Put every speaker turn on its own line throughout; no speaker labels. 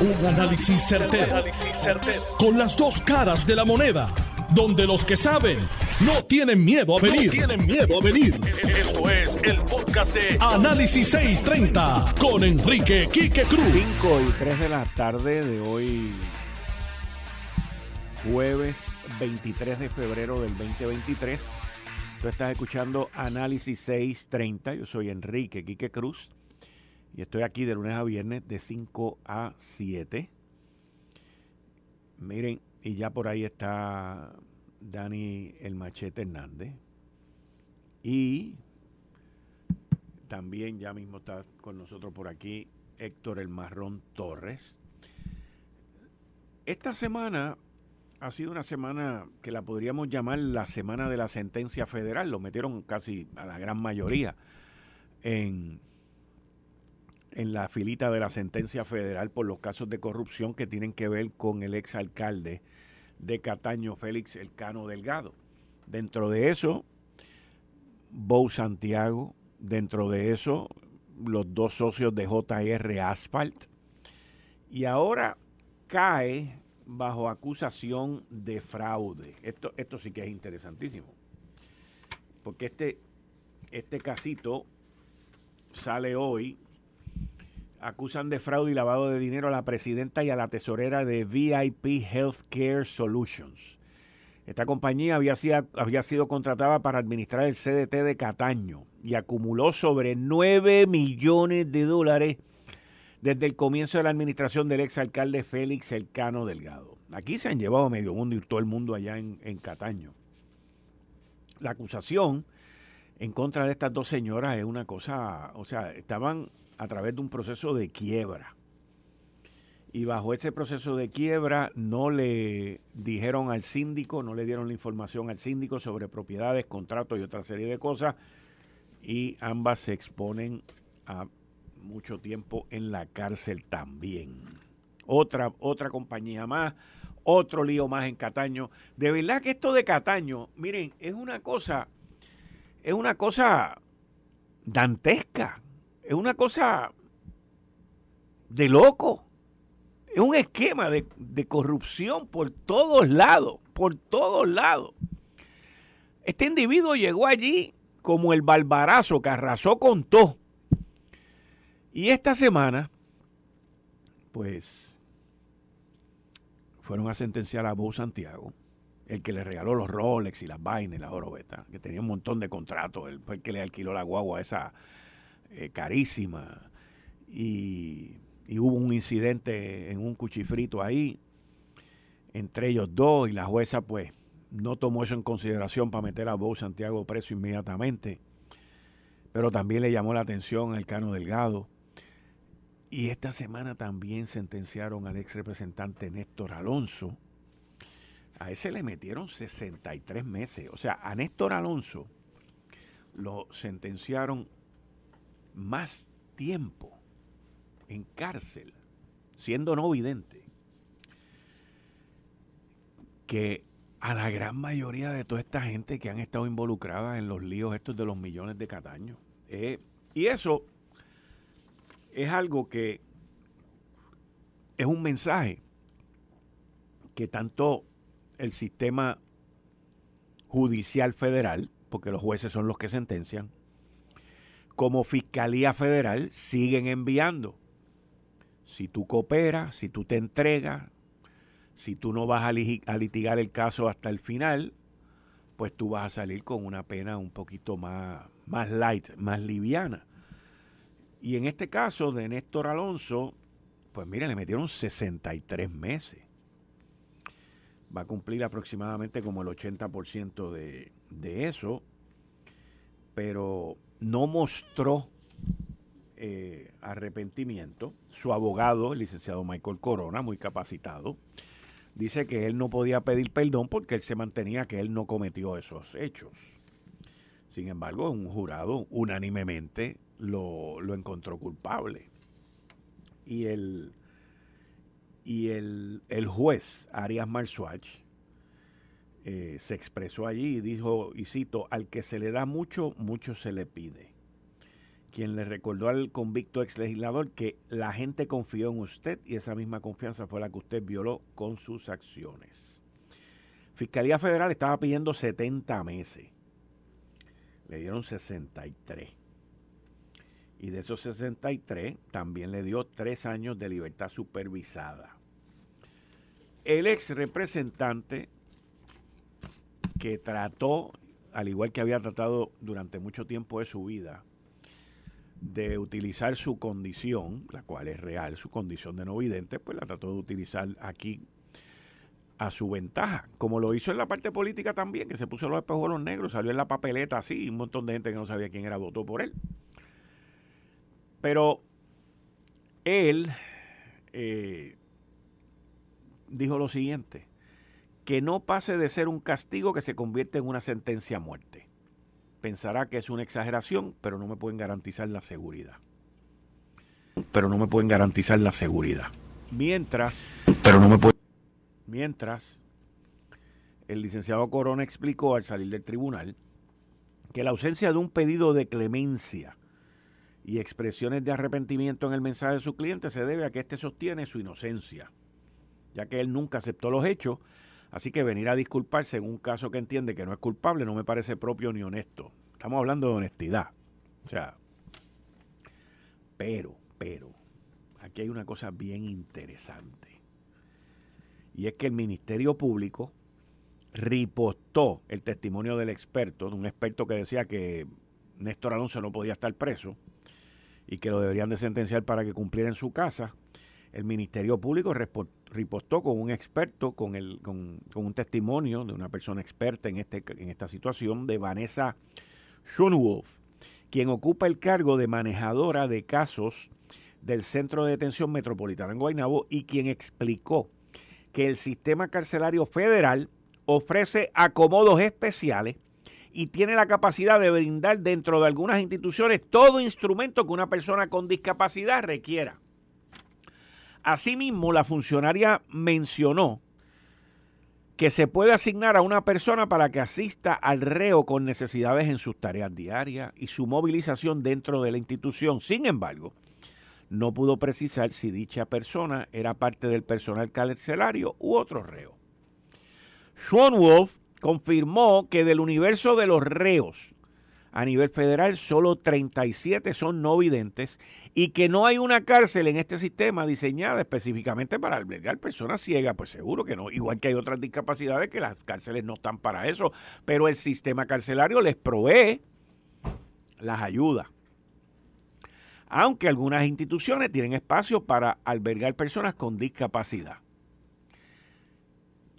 Un análisis certero, Con las dos caras de la moneda. Donde los que saben no tienen miedo a venir. tienen miedo a venir. Esto es el podcast de Análisis 630 con Enrique Quique Cruz.
5 y 3 de la tarde de hoy, jueves 23 de febrero del 2023. Tú estás escuchando Análisis 630. Yo soy Enrique Quique Cruz. Y estoy aquí de lunes a viernes de 5 a 7. Miren, y ya por ahí está Dani el Machete Hernández. Y también ya mismo está con nosotros por aquí Héctor el Marrón Torres. Esta semana ha sido una semana que la podríamos llamar la semana de la sentencia federal. Lo metieron casi a la gran mayoría en en la filita de la sentencia federal por los casos de corrupción que tienen que ver con el exalcalde de Cataño, Félix Elcano Delgado. Dentro de eso, Bou Santiago, dentro de eso, los dos socios de JR Asphalt. Y ahora cae bajo acusación de fraude. Esto, esto sí que es interesantísimo. Porque este, este casito sale hoy acusan de fraude y lavado de dinero a la presidenta y a la tesorera de VIP Healthcare Solutions. Esta compañía había sido, contratada para administrar el CDT de Cataño y acumuló sobre 9 millones de dólares desde el comienzo de la administración del exalcalde Félix Elcano Delgado. Aquí se han llevado medio mundo y todo el mundo allá en, en Cataño. La acusación en contra de estas dos señoras es una cosa, o sea, estaban a través de un proceso de quiebra. Y bajo ese proceso de quiebra no le dijeron al síndico, no le dieron la información al síndico sobre propiedades, contratos y otra serie de cosas. Y ambas se exponen a mucho tiempo en la cárcel también. Otra, otra compañía más, otro lío más en Cataño. De verdad que esto de Cataño, miren, es una cosa, es una cosa dantesca es una cosa de loco. Es un esquema de, corrupción por todos lados, por todos lados. Este individuo llegó allí como el barbarazo que arrasó con todo. Y esta semana, pues, fueron a sentenciar a Bo Santiago, el que le regaló los Rolex y las vainas y las orobetas, que tenía un montón de contratos, él fue el que le alquiló la guagua esa eh, carísima. Y, hubo un incidente en un cuchifrito ahí, entre ellos dos, y la jueza pues no tomó eso en consideración para meter a Bo Santiago preso inmediatamente. Pero también le llamó la atención al Cano Delgado. Y esta semana también sentenciaron al ex representante Néstor Alonso. A ese le metieron 63 meses. O sea, a Néstor Alonso lo sentenciaron más tiempo en cárcel, siendo no vidente, que a la gran mayoría de toda esta gente que han estado involucrada en los líos estos de los millones de Cataños. Eh, y eso es algo que es un mensaje que tanto el sistema judicial federal, porque los jueces son los que sentencian, como Fiscalía Federal siguen enviando. Si tú cooperas, si tú te entregas, si tú no vas a, litigar el caso hasta el final, pues tú vas a salir con una pena un poquito más, más light, más liviana. Y en este caso de Néstor Alonso, pues mira, le metieron 63 meses. Va a cumplir aproximadamente como el 80% de, de eso. Pero no mostró eh, arrepentimiento. Su abogado, el licenciado Michael Corona, muy capacitado, dice que él no podía pedir perdón porque él se mantenía que él no cometió esos hechos. Sin embargo, un jurado unánimemente lo, encontró culpable. Y el, y el, el juez Arias Marsuach eh, se expresó allí y dijo, y cito, al que se le da mucho, mucho se le pide. quien le recordó al convicto ex legislador que la gente confió en usted y esa misma confianza fue la que usted violó con sus acciones. Fiscalía Federal estaba pidiendo 70 meses. Le dieron 63. Y de esos 63 también le dio tres años de libertad supervisada. El ex representante que trató, al igual que había tratado durante mucho tiempo de su vida, de utilizar su condición, la cual es real, su condición de no vidente, pues la trató de utilizar aquí a su ventaja, como lo hizo en la parte política también, que se puso los espejuelos negros, salió en la papeleta así, un montón de gente que no sabía quién era votó por él. Pero él eh, dijo lo siguiente, que no pase de ser un castigo que se convierte en una sentencia a muerte pensará que es una exageración, pero no me pueden garantizar la seguridad. Pero no me pueden garantizar la seguridad. Mientras, pero no me pueden. Mientras, el licenciado Corona explicó al salir del tribunal que la ausencia de un pedido de clemencia y expresiones de arrepentimiento en el mensaje de su cliente se debe a que éste sostiene su inocencia, ya que él nunca aceptó los hechos Así que venir a disculparse en un caso que entiende que no es culpable no me parece propio ni honesto. Estamos hablando de honestidad. O sea, pero, pero, aquí hay una cosa bien interesante. Y es que el Ministerio Público ripostó el testimonio del experto, de un experto que decía que Néstor Alonso no podía estar preso y que lo deberían de sentenciar para que cumpliera en su casa. El Ministerio Público ripostó con un experto, con, el, con, un testimonio de una persona experta en, este, en esta situación, de Vanessa Schonwolf, quien ocupa el cargo de manejadora de casos del Centro de Detención Metropolitana en Guaynabo y quien explicó que el sistema carcelario federal ofrece acomodos especiales y tiene la capacidad de brindar dentro de algunas instituciones todo instrumento que una persona con discapacidad requiera. Asimismo, la funcionaria mencionó que se puede asignar a una persona para que asista al reo con necesidades en sus tareas diarias y su movilización dentro de la institución. Sin embargo, no pudo precisar si dicha persona era parte del personal carcelario u otro reo. Wolf confirmó que del universo de los reos a nivel federal solo 37 son no videntes y que no hay una cárcel en este sistema diseñada específicamente para albergar personas ciegas, pues seguro que no, igual que hay otras discapacidades que las cárceles no están para eso, pero el sistema carcelario les provee las ayudas. Aunque algunas instituciones tienen espacio para albergar personas con discapacidad.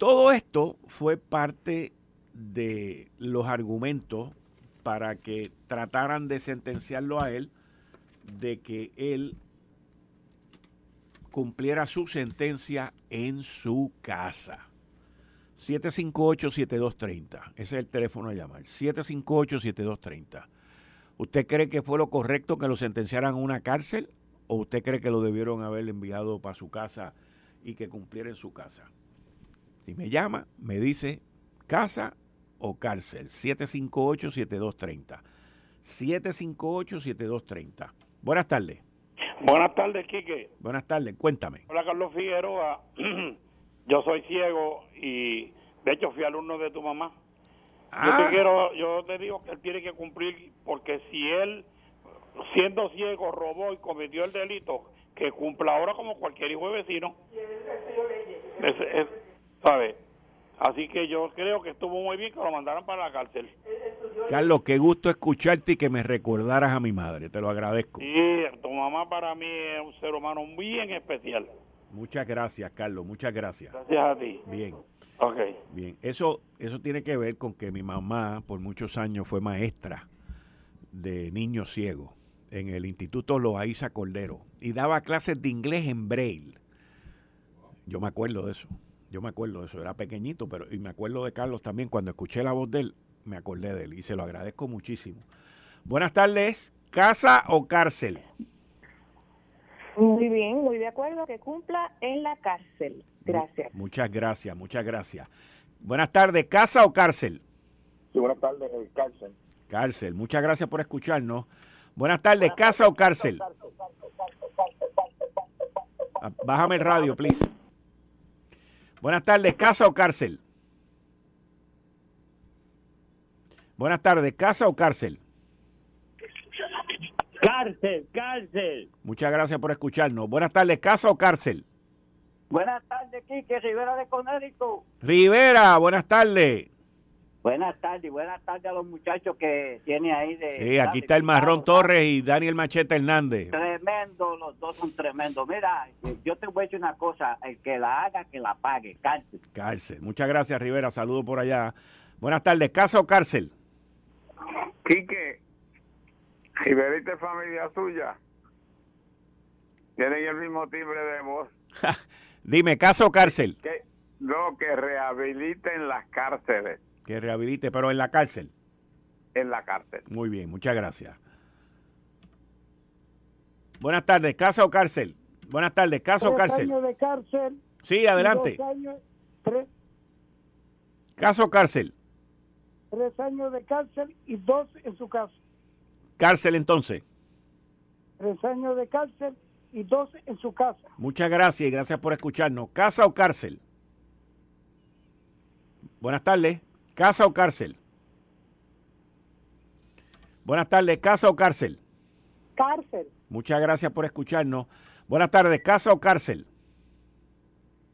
Todo esto fue parte de los argumentos para que trataran de sentenciarlo a él de que él cumpliera su sentencia en su casa. 758-7230. Ese es el teléfono a llamar. 758-7230. ¿Usted cree que fue lo correcto que lo sentenciaran a una cárcel? ¿O usted cree que lo debieron haber enviado para su casa y que cumpliera en su casa? Si me llama, me dice casa o cárcel. 758-7230. 758-7230. Buenas tardes.
Buenas tardes, Quique.
Buenas tardes, cuéntame.
Hola, Carlos Figueroa. yo soy ciego y de hecho fui alumno de tu mamá. Yo te ah. quiero, yo te digo que él tiene que cumplir porque si él siendo ciego robó y cometió el delito, que cumpla ahora como cualquier hijo de vecino. Es, es, ¿Sabes? Así que yo creo que estuvo muy bien que lo mandaran para la cárcel.
Carlos, qué gusto escucharte y que me recordaras a mi madre, te lo agradezco.
Sí, tu mamá para mí es un ser humano bien especial.
Muchas gracias, Carlos, muchas gracias.
Gracias a ti.
Bien.
Ok.
Bien, eso, eso tiene que ver con que mi mamá por muchos años fue maestra de niños ciegos en el Instituto Loaiza Cordero y daba clases de inglés en braille. Yo me acuerdo de eso. Yo me acuerdo de eso, era pequeñito, pero y me acuerdo de Carlos también. Cuando escuché la voz de él, me acordé de él y se lo agradezco muchísimo. Buenas tardes, ¿casa o cárcel?
Muy bien, muy de acuerdo, que cumpla en la cárcel. Gracias.
Muchas gracias, muchas gracias. Buenas tardes, ¿casa o cárcel?
Sí, buenas tardes, cárcel.
Cárcel, muchas gracias por escucharnos. Buenas tardes, ¿casa o cárcel? Ah, bájame el radio, please. Buenas tardes, ¿casa o cárcel? Buenas tardes, ¿casa o cárcel?
Cárcel, cárcel.
Muchas gracias por escucharnos. Buenas tardes, ¿casa o cárcel?
Buenas tardes, Quique Rivera de Conérico.
Rivera, buenas tardes.
Buenas tardes, buenas tardes a los muchachos que tiene ahí de...
Sí, aquí está el Marrón Torres y Daniel Machete Hernández.
Tremendo, los dos son tremendos. Mira, yo te voy a decir una cosa, el que la haga, que la pague, cárcel.
Cárcel. Muchas gracias, Rivera, saludo por allá. Buenas tardes, ¿casa o cárcel?
Quique, Rivera y familia suya tienen el mismo timbre de voz.
Dime, ¿casa o cárcel?
Que, no, que rehabiliten las cárceles.
Que rehabilite, pero en la cárcel.
En la cárcel.
Muy bien, muchas gracias. Buenas tardes, ¿casa o cárcel? Buenas tardes, ¿casa o cárcel?
años de cárcel.
Sí, adelante.
Dos años, tres,
¿Casa o cárcel?
tres años de cárcel y dos en su casa.
Cárcel entonces.
Tres años de cárcel y dos en su casa.
Muchas gracias y gracias por escucharnos. ¿Casa o cárcel? Buenas tardes. ¿Casa o cárcel? Buenas tardes. ¿Casa o cárcel?
Cárcel.
Muchas gracias por escucharnos. Buenas tardes. ¿Casa o cárcel?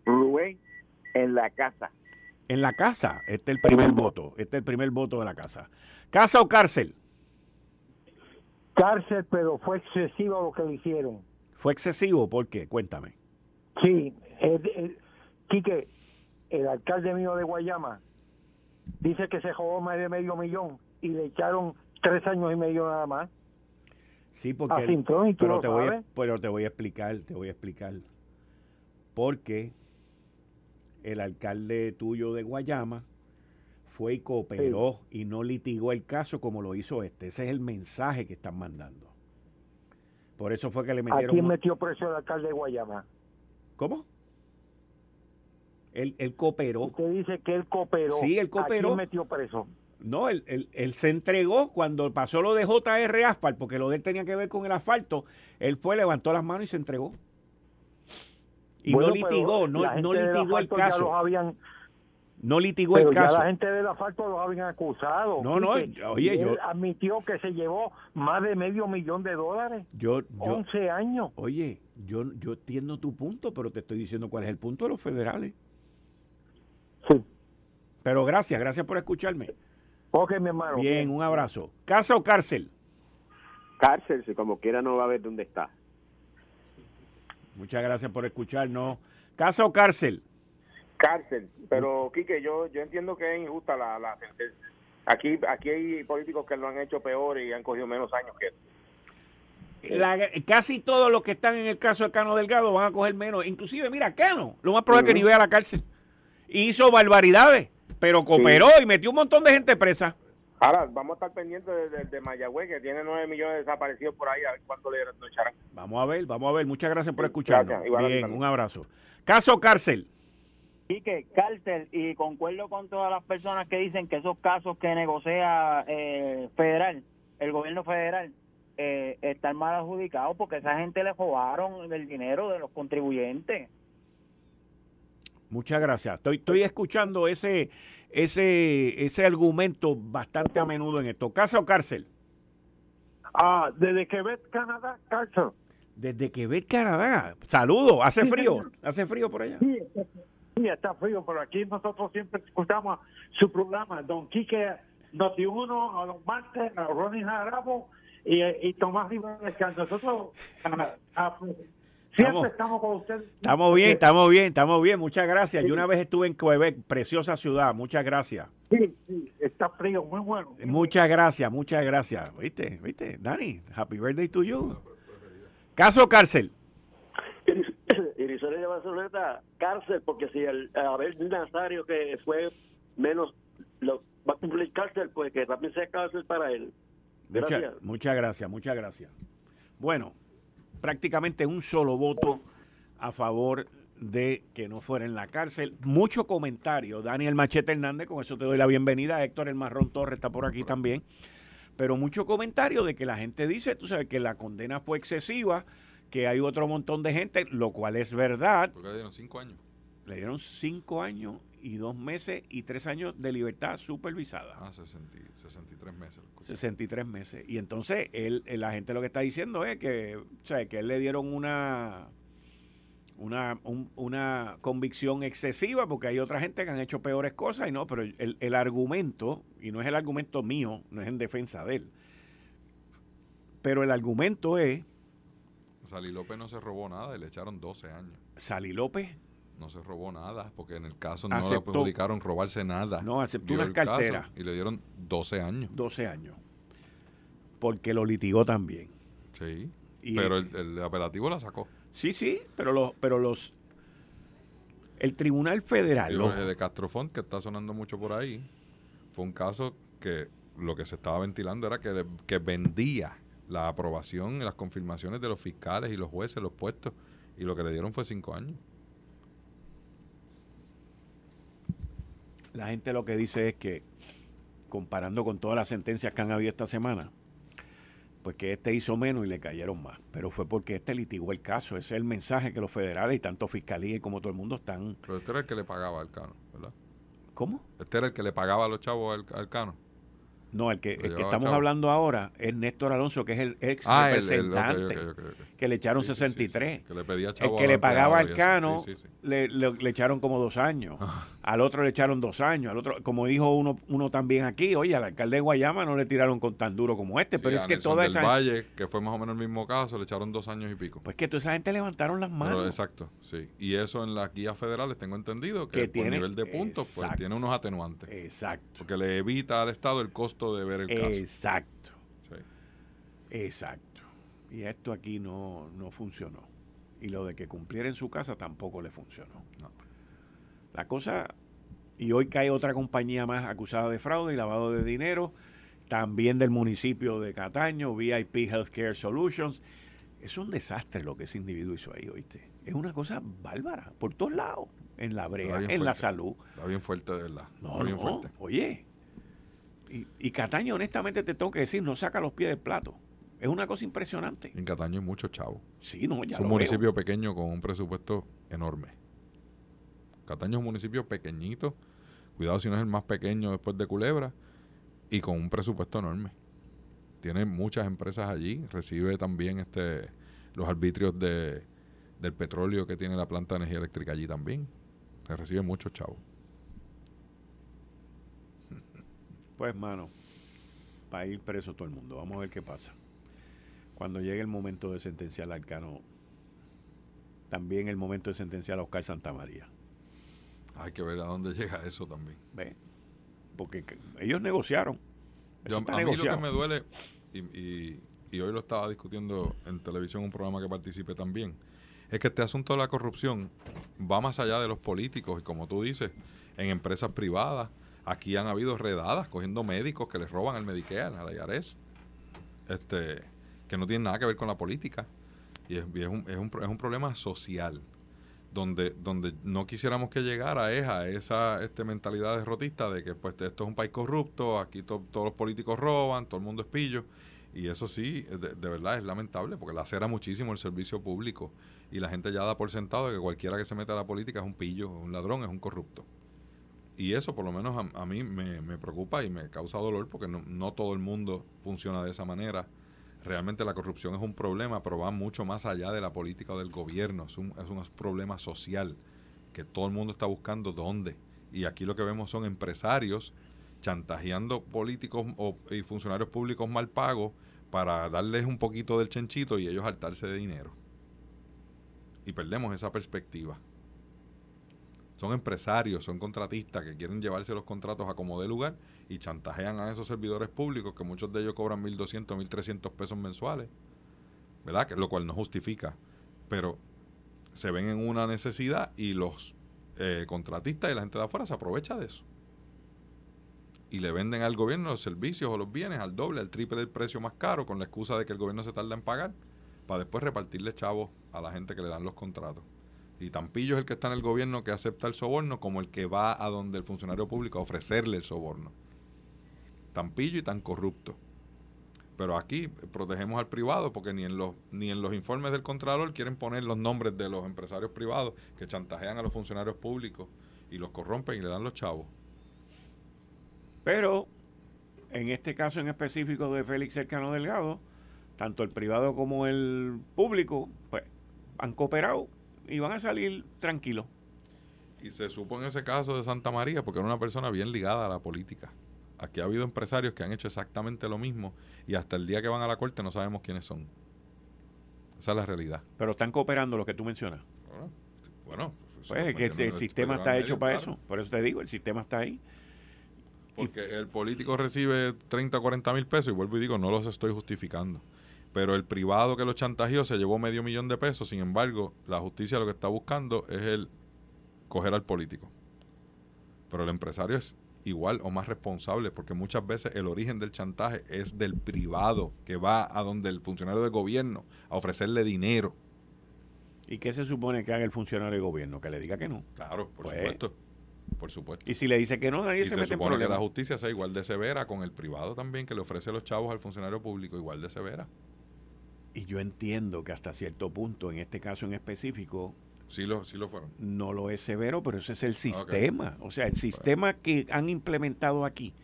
Rubén, en la casa.
En la casa. Este es el primer voto. Este es el primer voto de la casa. ¿Casa o cárcel?
Cárcel, pero fue excesivo lo que le hicieron.
¿Fue excesivo? ¿Por qué? Cuéntame.
Sí, el, el- Quique, el alcalde mío de Guayama, dice que se robó más de medio millón y le echaron tres años y medio nada más.
Sí, porque...
A
pero, te voy a, pero te voy a explicar, te voy a explicar. Porque el alcalde tuyo de Guayama fue y cooperó y no litigó el caso como lo hizo este. Ese es el mensaje que están mandando. Por eso fue que le
¿A
metieron...
quién metió preso el alcalde de Guayama?
¿Cómo? Él, él cooperó.
Usted dice que él cooperó.
Sí, él
¿A
cooperó.
quién metió preso?
No, él, él- él se entregó cuando pasó lo de JR Asphalt, porque lo de él tenía que ver con el asfalto. Él fue, levantó las manos y se entregó. Y
Bueno,
no litigó, no, no litigó el
asfalto ya
caso.
los habían,
No litigó
pero
el
ya
caso.
la gente del asfalto los habían acusado.
No, no, oye, yo-
admitió que se llevó más de medio millón de dólares.
Yo, yo,
11 años.
oye, yo, yo entiendo tu punto, pero te estoy diciendo cuál es el punto de los federales.
Sí.
Pero gracias, gracias por escucharme.
Ok, mi hermano.
Bien, un abrazo. ¿Casa o cárcel?
cárcel, si como quiera no va a ver dónde está.
Muchas gracias por escucharnos. ¿Casa o cárcel?
cárcel. Pero, Quique, yo, yo entiendo que es injusta la, la sentencia. Aquí, aquí hay políticos que lo han hecho peor y han cogido menos años que él.
La- casi todos los que están en el caso de Cano Delgado van a coger menos. Inclusive, mira, Cano, lo más probable es que ni vaya a la cárcel. Hizo barbaridades, pero cooperó y metió un montón de gente presa.
Ahora, vamos a estar pendientes de, de- de Mayagüez, que tiene nueve millones desaparecidos por ahí, a ver cuánto le echarán.
Vamos a ver, vamos a ver. Muchas gracias por escucharnos.
Gracias,
Bien, un abrazo. Caso cárcel.
Quique, cárcel, y concuerdo con todas las personas que dicen que esos casos que negocia eh, federal, el gobierno federal, eh, están mal adjudicados porque esa gente le robaron el dinero de los contribuyentes.
Muchas gracias. Estoy, estoy escuchando ese, ese, ese argumento bastante a menudo en esto. ¿Casa o cárcel?
Ah, desde Quebec, Canadá, cárcel.
Desde Quebec, Canadá. Saludos. ¿Hace frío? ¿Hace frío por allá?
Sí, sí, está frío, pero aquí nosotros siempre escuchamos su programa, Don Quique Noti1, a los martes, a Ronnie Jarabo y, y Tomás Rivera. que Nosotros ah, ah, siempre
Estamos-
estamos, con ustedes.
Estamos bien, estamos bien, estamos bien. Muchas gracias. Yo una vez estuve en Quebec, preciosa ciudad. Muchas gracias.
Sí, sí, está frío, muy bueno.
Muchas gracias, muchas gracias. ¿Viste? ¿Viste? Dani, happy birthday to you. ¿Caso cárcel?
Irizarry de Barceloneta, cárcel, porque si el Abel Nazario, que fue menos, lo, va a cumplir cárcel, pues que también sea cárcel para él. Gracias.
Muchas, muchas gracias, muchas gracias. Bueno, prácticamente un solo voto a favor de que no fuera en la cárcel. Mucho comentario. Daniel Machete Hernández, con eso te doy la bienvenida. Héctor El Marrón Torres está por aquí también. pero mucho comentario de que la gente dice, tú sabes, que la condena fue excesiva, que hay otro montón de gente, lo cual es verdad.
Porque le dieron cinco años.
Le dieron cinco años y dos meses y tres años de libertad supervisada.
Ah, 60, 63 meses.
63 meses. Y entonces él, la gente lo que está diciendo es que, o sea, que él le dieron una una, una convicción excesiva porque hay otra gente que han hecho peores cosas y no, pero el, el, argumento, y no es el argumento mío, no es en defensa de él, pero el argumento es...
Salí López no se robó nada y le echaron 12 años.
Salí López
no se robó nada, porque en el caso no le publicaron robarse nada.
No, aceptó una cartera
Y le dieron 12 años.
12 años. Porque lo litigó también.
Sí. pero el, el, apelativo la sacó.
Sí, sí, pero los, pero los el Tribunal Federal.
El de Castrofont, que está sonando mucho por ahí, fue un caso que lo que se estaba ventilando era que, que vendía la aprobación y las confirmaciones de los fiscales y los jueces, los puestos, y lo que le dieron fue cinco años.
La gente lo que dice es que, comparando con todas las sentencias que han habido esta semana, pues que este hizo menos y le cayeron más. Pero fue porque este litigó el caso. Ese es el mensaje que los federales y tanto Fiscalía como todo el mundo están...
Pero este era el que le pagaba al Cano, ¿verdad?
¿Cómo?
Este era el que le pagaba a los chavos al, al Cano.
No, el que, el que estamos hablando ahora es Néstor Alonso, que es el ex ah, representante, que le echaron 63.
que le pedía
el que le pagaba al Cano, le, le, echaron como dos años. Al otro le echaron dos años. Al otro, como dijo uno, uno también aquí, oye, al alcalde de Guayama no le tiraron con tan duro como este. pero es que toda
esa. Valle, que fue más o menos el mismo caso, le echaron dos años y pico.
Pues que toda esa gente levantaron las manos.
exacto, sí. Y eso en las guías federales tengo entendido que, por nivel de puntos, pues tiene unos atenuantes.
Exacto.
Porque le evita al Estado el costo de ver el caso.
Exacto. Exacto. Y esto aquí no, no funcionó. Y lo de que cumpliera en su casa tampoco le funcionó. La cosa, y hoy cae otra compañía más acusada de fraude y lavado de dinero, también del municipio de Cataño, VIP Healthcare Solutions. Es un desastre lo que ese individuo hizo ahí, oíste. Es una cosa bárbara, por todos lados, en la brea, en la salud.
Está bien fuerte, de verdad.
No, bien fuerte. Oye, y, Cataño, honestamente, te tengo que decir, no saca los pies del plato. Es una cosa impresionante.
En Cataño hay mucho chavo.
Sí, no, ya
Es un municipio pequeño con un presupuesto enorme. Cataño es un municipio pequeñito. Cuidado si no es el más pequeño después de Culebra. Y con un presupuesto enorme. Tiene muchas empresas allí. Recibe también este los arbitrios de, del petróleo que tiene la planta de energía eléctrica allí también. Se recibe mucho chavo.
Pues, mano, para ir preso todo el mundo. Vamos a ver qué pasa. Cuando llegue el momento de sentenciar al Cano, también el momento de sentenciar a Oscar Santamaría.
Hay que ver a dónde llega eso también.
¿Ve? Porque ellos negociaron.
a mí lo que me duele, y, y, hoy lo estaba discutiendo en televisión, un programa que participé también, es que este asunto de la corrupción va más allá de los políticos y como tú dices, en empresas privadas, Aquí han habido redadas cogiendo médicos que les roban el Medicare, a la IARES, este, que no tienen nada que ver con la política. Y es, es, un, es, un, es un problema social donde, donde no quisiéramos que llegara a esa este, mentalidad derrotista de que pues esto es un país corrupto, aquí todos los políticos roban, todo el mundo es pillo. Y eso sí, de, de, verdad es lamentable porque lacera muchísimo el servicio público y la gente ya da por sentado de que cualquiera que se meta a la política es un pillo, un ladrón, es un corrupto y eso por lo menos a, mí me, preocupa y me causa dolor porque no, todo el mundo funciona de esa manera. Realmente la corrupción es un problema, pero va mucho más allá de la política o del gobierno. Es un, es un problema social que todo el mundo está buscando dónde. Y aquí lo que vemos son empresarios chantajeando políticos o, y funcionarios públicos mal pagos para darles un poquito del chenchito y ellos hartarse de dinero. Y perdemos esa perspectiva son empresarios, son contratistas que quieren llevarse los contratos a como de lugar y chantajean a esos servidores públicos que muchos de ellos cobran 1.200, 1.300 pesos mensuales, ¿verdad? Que, lo cual no justifica, pero se ven en una necesidad y los eh, contratistas y la gente de afuera se aprovecha de eso. Y le venden al gobierno los servicios o los bienes al doble, al triple del precio más caro con la excusa de que el gobierno se tarda en pagar para después repartirle chavos a la gente que le dan los contratos. Y tan pillo es el que está en el gobierno que acepta el soborno como el que va a donde el funcionario público a ofrecerle el soborno. Tan pillo y tan corrupto. Pero aquí protegemos al privado porque ni en los ni en los informes del Contralor quieren poner los nombres de los empresarios privados que chantajean a los funcionarios públicos y los corrompen y le dan los chavos.
Pero en este caso en específico de Félix Cercano Delgado, tanto el privado como el público, pues han cooperado y van a salir tranquilos.
Y se supo en ese caso de Santa María porque era una persona bien ligada a la política. Aquí ha habido empresarios que han hecho exactamente lo mismo y hasta el día que van a la corte no sabemos quiénes son. Esa es la realidad.
Pero están cooperando lo que tú mencionas.
Bueno,
pues es que el, sistema está hecho para eso. Por eso te digo, el sistema está ahí.
Porque el político recibe 30 o 40 mil pesos y vuelvo y digo, no los estoy justificando. Pero el privado que lo chantajeó se llevó medio millón de pesos. Sin embargo, la justicia lo que está buscando es el coger al político. Pero el empresario es igual o más responsable porque muchas veces el origen del chantaje es del privado que va a donde el funcionario de gobierno a ofrecerle dinero.
¿Y qué se supone que haga el funcionario de gobierno? Que le diga que no.
Claro, por pues, supuesto. Por supuesto.
Y si le dice que no, nadie se, mete
supone en que la justicia sea igual de severa con el privado también, que le ofrece los chavos al funcionario público igual de severa.
Y yo entiendo que hasta cierto punto, en este caso en específico,
Sí lo, sí lo fueron.
No lo es severo, pero ese es el sistema. O sea, el sistema que han implementado aquí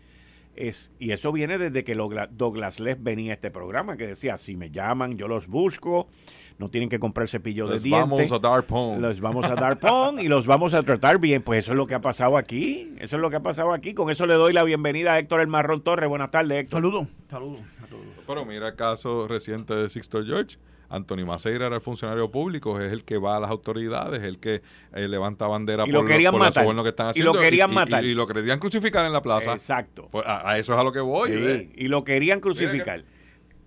es, y eso viene desde que Douglas Les venía a este programa, que decía, si me llaman, yo los busco, no tienen que comprar cepillo de dientes.
vamos a dar pon.
Los vamos a dar pon y los vamos a tratar bien. Pues eso es lo que ha pasado aquí. Eso es lo que ha pasado aquí. Con eso le doy la bienvenida a Héctor El Marrón Torres. Buenas tardes, Héctor.
Saludos. Saludos.
Pero mira el caso reciente de Sixto George. Anthony Maceira era el funcionario público, es el que va a las autoridades, es el que eh, levanta bandera
por, lo querían
por
matar.
que están haciendo.
Y lo querían matar.
Y, lo querían crucificar en la plaza.
Exacto.
Pues a, eso es a lo que voy.
Sí, y lo querían crucificar.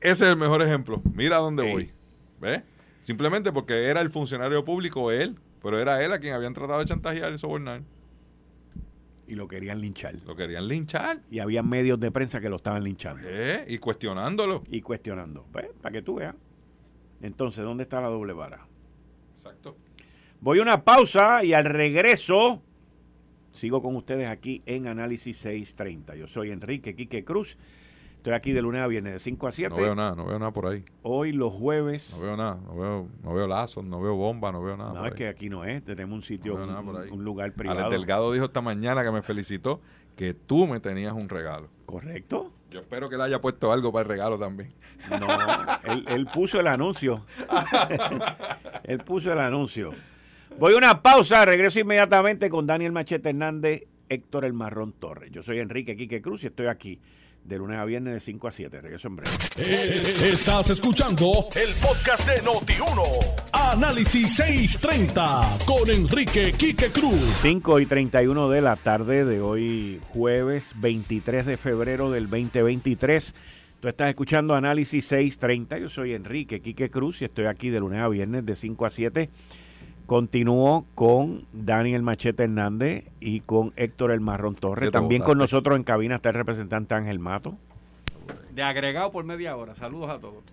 ese es el mejor ejemplo. Mira a dónde voy. ¿Ves? Simplemente porque era el funcionario público él, pero era él a quien habían tratado de chantajear y sobornar.
Y lo querían linchar.
Lo querían linchar.
Y había medios de prensa que lo estaban linchando.
¿Eh? Y cuestionándolo.
Y cuestionando. ¿Ves? Para que tú veas. Entonces, ¿dónde está la doble vara?
Exacto.
Voy a una pausa y al regreso sigo con ustedes aquí en Análisis 630. Yo soy Enrique Quique Cruz. Estoy aquí de lunes a viernes de 5 a 7.
No veo nada, no veo nada por ahí.
Hoy los jueves.
No veo nada, no veo, no veo lazos, no veo bomba, no veo nada.
No, es que aquí no es, tenemos un sitio, un, lugar privado.
El Delgado dijo esta mañana que me felicitó que tú me tenías un regalo.
Correcto.
Yo espero que le haya puesto algo para el regalo también.
No, él, puso el anuncio. él puso el anuncio. Voy a una pausa, regreso inmediatamente con Daniel Machete Hernández, Héctor El Marrón Torres. Yo soy Enrique Quique Cruz y estoy aquí de lunes a viernes de 5 a 7. Regreso en breve.
Eh, estás escuchando el podcast de Noti1. Análisis 630 con Enrique Quique Cruz.
5 y 31 de la tarde de hoy, jueves 23 de febrero del 2023. Tú estás escuchando Análisis 630. Yo soy Enrique Quique Cruz y estoy aquí de lunes a viernes de 5 a 7 Continúo con Daniel Machete Hernández y con Héctor El Marrón Torres. También con nosotros en cabina está el representante Ángel Mato.
De agregado por media hora. Saludos a todos.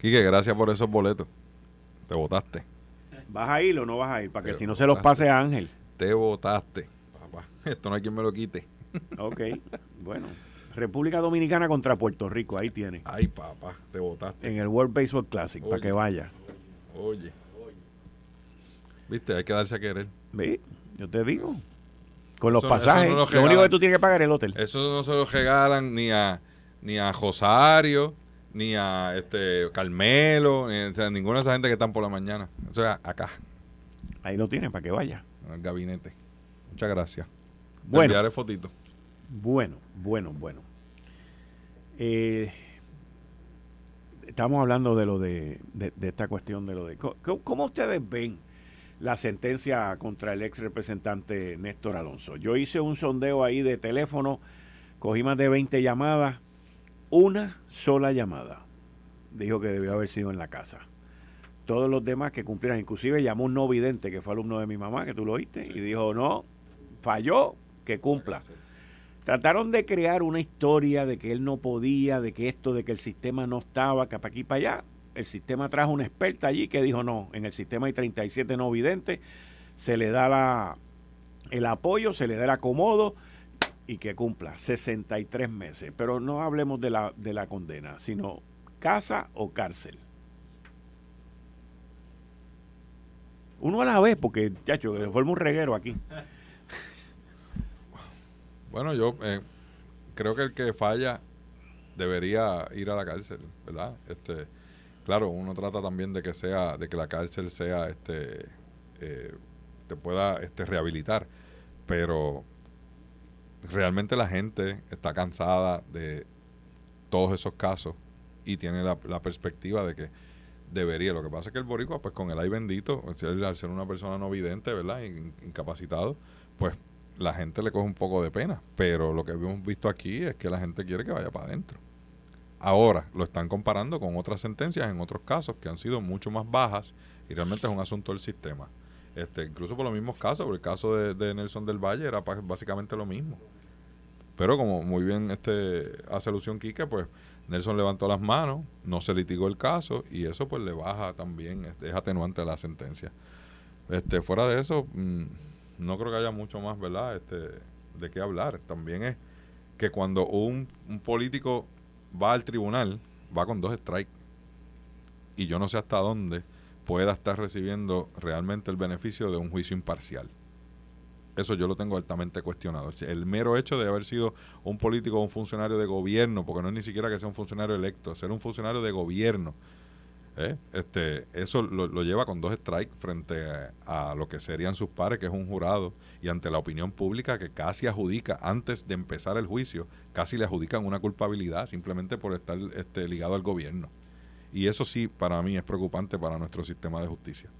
Quique, gracias por esos boletos. Te votaste.
¿Vas a ir o no vas a ir? Para que si no se los pase a Ángel.
Te votaste. Papá, esto no hay quien me lo quite.
Ok, bueno. República Dominicana contra Puerto Rico, ahí tiene.
Ay, papá, te votaste.
En el World Baseball Classic, para que vaya.
Oye. Viste, hay que darse a querer.
¿Sí? Yo te digo. Con los pasajes, lo, único que tú tienes que pagar es el hotel.
Eso no se lo regalan ni a ni a Rosario, ni a este Carmelo, ni a ninguna de esa gente que están por la mañana. O sea, acá.
Ahí lo tienen para que vaya.
En el gabinete. Muchas gracias.
Bueno.
Enviaré fotito.
Bueno, bueno, bueno. Eh, estamos hablando de lo de, de, esta cuestión de lo de... ¿Cómo ustedes ven la sentencia contra el ex representante Néstor Alonso. Yo hice un sondeo ahí de teléfono, cogí más de 20 llamadas, una sola llamada. Dijo que debió haber sido en la casa. Todos los demás que cumplieran, inclusive llamó un no vidente que fue alumno de mi mamá, que tú lo oíste, y dijo, no, falló, que cumpla. Trataron de crear una historia de que él no podía, de que esto, de que el sistema no estaba, que para aquí para allá el sistema trajo una experta allí que dijo, no, en el sistema hay 37 no videntes, se le da el apoyo, se le da el acomodo y que cumpla 63 meses. Pero no hablemos de la, de la condena, sino casa o cárcel. Uno a la vez, porque, chacho, forma un reguero aquí.
Bueno, yo eh, creo que el que falla debería ir a la cárcel, ¿verdad? Este, claro, uno trata también de que sea, de que la cárcel sea, este, eh, te pueda, este, rehabilitar, pero realmente la gente está cansada de todos esos casos y tiene la, perspectiva de que debería. Lo que pasa es que el boricua, pues con el ay bendito, al ser una persona no vidente, ¿verdad? Incapacitado, pues la gente le coge un poco de pena. Pero lo que hemos visto aquí es que la gente quiere que vaya para adentro. Ahora lo están comparando con otras sentencias en otros casos que han sido mucho más bajas y realmente es un asunto del sistema. Este, incluso por los mismos casos, por el caso de, Nelson del Valle era básicamente lo mismo. Pero como muy bien este hace alusión Quique, pues Nelson levantó las manos, no se litigó el caso y eso pues le baja también, es atenuante a la sentencia. Este, fuera de eso, mm, no creo que haya mucho más, ¿verdad? Este, de qué hablar. También es que cuando un político va al tribunal, va con dos strikes. Y yo no sé hasta dónde pueda estar recibiendo realmente el beneficio de un juicio imparcial. Eso yo lo tengo altamente cuestionado. El mero hecho de haber sido un político o un funcionario de gobierno, porque no es ni siquiera que sea un funcionario electo, ser un funcionario de gobierno, ¿eh? este, eso lo, lleva con dos strikes frente a, lo que serían sus pares, que es un jurado, y ante la opinión pública que casi adjudica, antes de empezar el juicio, casi le adjudican una culpabilidad simplemente por estar este, ligado al gobierno. Y eso sí, para mí es preocupante para nuestro sistema de justicia.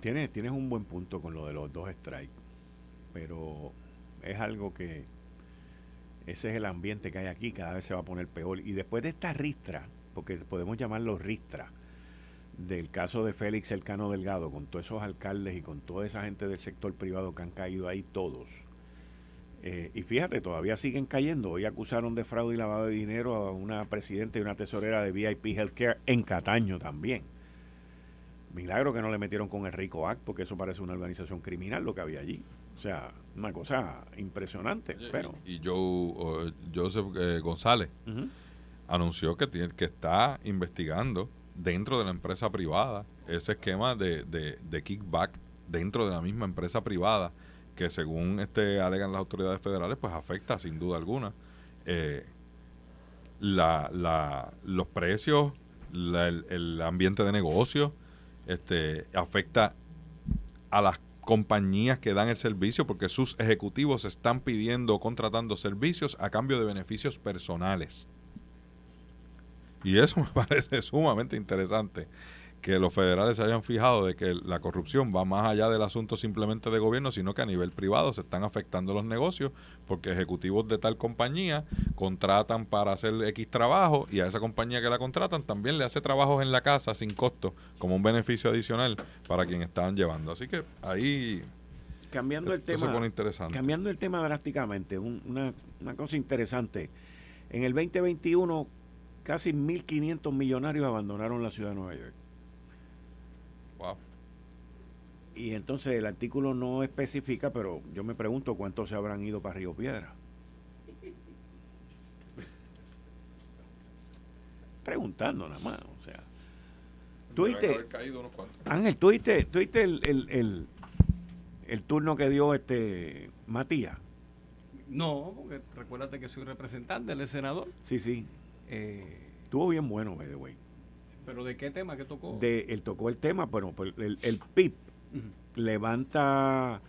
Tienes, tienes un buen punto con lo de los dos strikes, pero es algo que ese es el ambiente que hay aquí, cada vez se va a poner peor. Y después de esta ristra, porque podemos llamarlo ristra, del caso de Félix Elcano Delgado, con todos esos alcaldes y con toda esa gente del sector privado que han caído ahí todos. Eh, y fíjate, todavía siguen cayendo. Hoy acusaron de fraude y lavado de dinero a una presidenta y una tesorera de VIP Healthcare en Cataño también. Milagro que no le metieron con el Rico Act, porque eso parece una organización criminal lo que había allí. O sea, una cosa impresionante. pero
Y Joe, Joseph eh, González anunció que, tiene, que está investigando dentro de la empresa privada ese esquema de, de, kickback dentro de la misma empresa privada que según este alegan las autoridades federales pues afecta sin duda alguna eh, la, la, los precios el, el, ambiente de negocio este afecta a las compañías que dan el servicio porque sus ejecutivos están pidiendo o contratando servicios a cambio de beneficios personales. Y eso me parece sumamente interesante que los federales se hayan fijado de que la corrupción va más allá del asunto simplemente de gobierno, sino que a nivel privado se están afectando los negocios porque ejecutivos de tal compañía contratan para hacer X trabajo y a esa compañía que la contratan también le hace trabajos en la casa sin costo como un beneficio adicional para quien estaban llevando. Así que ahí
cambiando el tema cambiando el tema drásticamente una, una cosa interesante. En el 2021 casi 1.500 millonarios abandonaron la ciudad de Nueva York y entonces el artículo no especifica, pero yo me pregunto cuántos se habrán ido para Río Piedra. Preguntando nada más, o sea. Tuviste, Ángel, tuviste, el, el, el, el, turno que dio este Matías.
No, porque recuérdate que soy representante, él es senador.
Sí, sí. Eh, Estuvo bien bueno, by the way.
¿Pero de qué tema que tocó?
De, él tocó el tema, bueno, pues el, el PIB levanta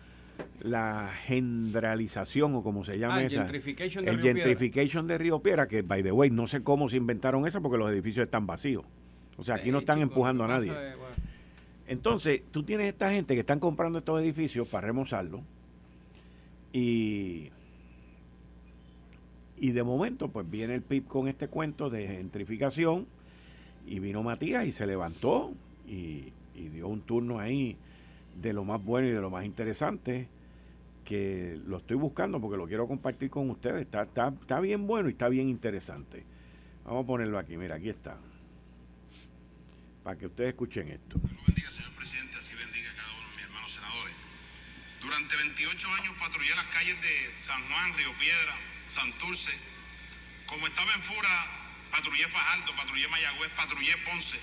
la generalización o como se llama
ah,
esa
gentrification
el gentrification de Río Piedra que by the way no sé cómo se inventaron esa porque los edificios están vacíos. O sea aquí no están empujando a nadie. entonces tú tienes esta gente que están comprando estos edificios para remozarlo y y de momento pues viene el PIB con este cuento de gentrificación y vino Matías y se levantó y, y dio un turno ahí de lo más bueno y de lo más interesante que lo estoy buscando porque lo quiero compartir con ustedes. Está, está, está bien bueno y está bien interesante. Vamos a ponerlo aquí, mira, aquí está. Para que ustedes escuchen esto.
bendiga, señor presidente, así bendiga a cada uno de mis hermanos senadores. Durante 28 años patrullé las calles de San Juan, Río Piedra, Santurce. Como estaba en Fura, patrullé Fajardo, patrullé Mayagüez, patrullé Ponce.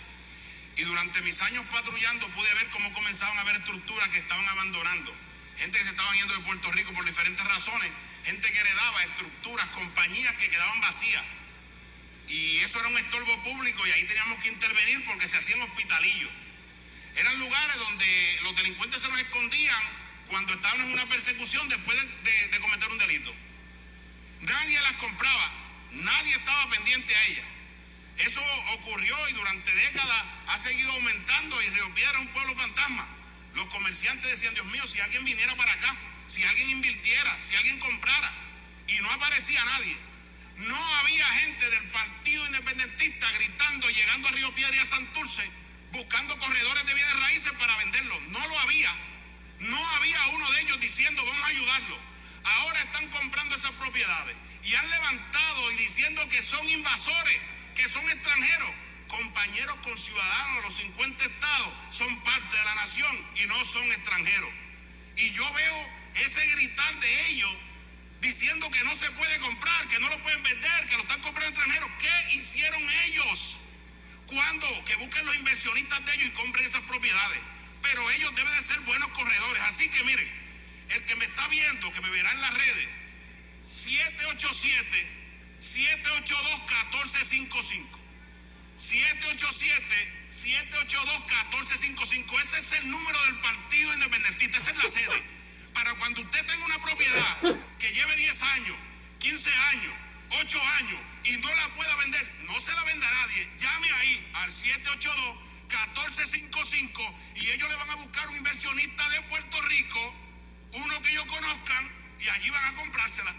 Y durante mis años patrullando pude ver cómo comenzaban a haber estructuras que estaban abandonando. Gente que se estaban yendo de Puerto Rico por diferentes razones. Gente que heredaba estructuras, compañías que quedaban vacías. Y eso era un estorbo público y ahí teníamos que intervenir porque se hacían hospitalillos. Eran lugares donde los delincuentes se nos escondían cuando estaban en una persecución después de, cometer un delito. Nadie las compraba, nadie estaba pendiente a ellas. Eso ocurrió y durante décadas ha seguido aumentando y Río un pueblo fantasma. Los comerciantes decían, Dios mío, si alguien viniera para acá, si alguien invirtiera, si alguien comprara, y no aparecía nadie. No había gente del Partido Independentista gritando, llegando a Río Piedra y a Santurce, buscando corredores de bienes raíces para venderlos. No lo había. No había uno de ellos diciendo, vamos a ayudarlo. Ahora están comprando esas propiedades y han levantado y diciendo que son invasores, que son extranjeros. Compañeros con ciudadanos, los 50 estados son parte de la nación y no son extranjeros. Y yo veo ese gritar de ellos diciendo que no se puede comprar, que no lo pueden vender, que lo están comprando extranjeros. ¿Qué hicieron ellos? ¿Cuándo? Que busquen los inversionistas de ellos y compren esas propiedades. Pero ellos deben de ser buenos corredores. Así que miren, el que me está viendo, que me verá en las redes, 787 782 1455. 787 782 1455. Ese es el número del Partido Independentista, esa es la sede para cuando usted tenga una propiedad que lleve 10 años, 15 años, 8 años y no la pueda vender, no se la venda a nadie. Llame ahí al 782-1455 y ellos le van a buscar un inversionista de Puerto Rico, uno que ellos conozcan y allí van a comprársela.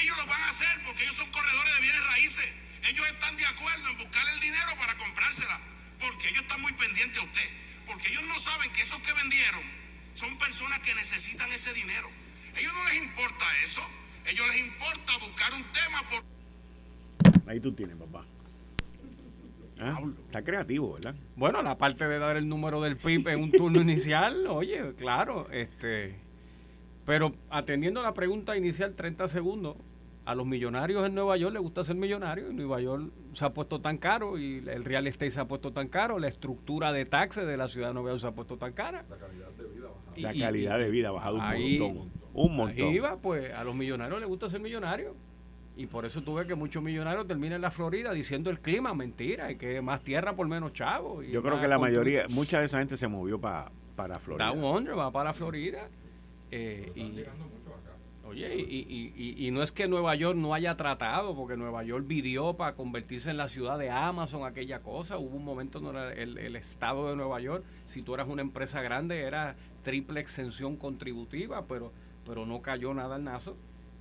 Ellos lo van a hacer porque ellos son corredores de bienes raíces. Ellos están de acuerdo en buscar el dinero para comprársela porque ellos están muy pendientes a usted. Porque ellos no saben que esos que vendieron son personas que necesitan ese dinero. A ellos no les importa eso. A ellos les importa buscar un tema por...
Ahí tú tienes, papá. Ah, está creativo, ¿verdad?
Bueno, la parte de dar el número del PIB en un turno inicial, oye, claro, este... Pero atendiendo a la pregunta inicial, 30 segundos, a los millonarios en Nueva York les gusta ser millonarios. En Nueva York se ha puesto tan caro y el real estate se ha puesto tan caro, la estructura de taxes de la ciudad de Nueva York se ha puesto tan cara.
La calidad de vida
la calidad de vida ha bajado un montón. Un montón.
Ahí va, pues a los millonarios les gusta ser millonarios. Y por eso tuve que muchos millonarios terminan en la Florida diciendo el clima, mentira, y que más tierra por menos chavo.
Yo creo que la mayoría, mucha de esa gente se movió para para Florida.
Down Under va para Florida. Eh, y, Oye, y, y, no es que Nueva York no haya tratado, porque Nueva York vivió para convertirse en la ciudad de Amazon, aquella cosa. Hubo un momento en el, el, estado de Nueva York, si tú eras una empresa grande, era triple exención contributiva, pero, pero no cayó nada al nazo.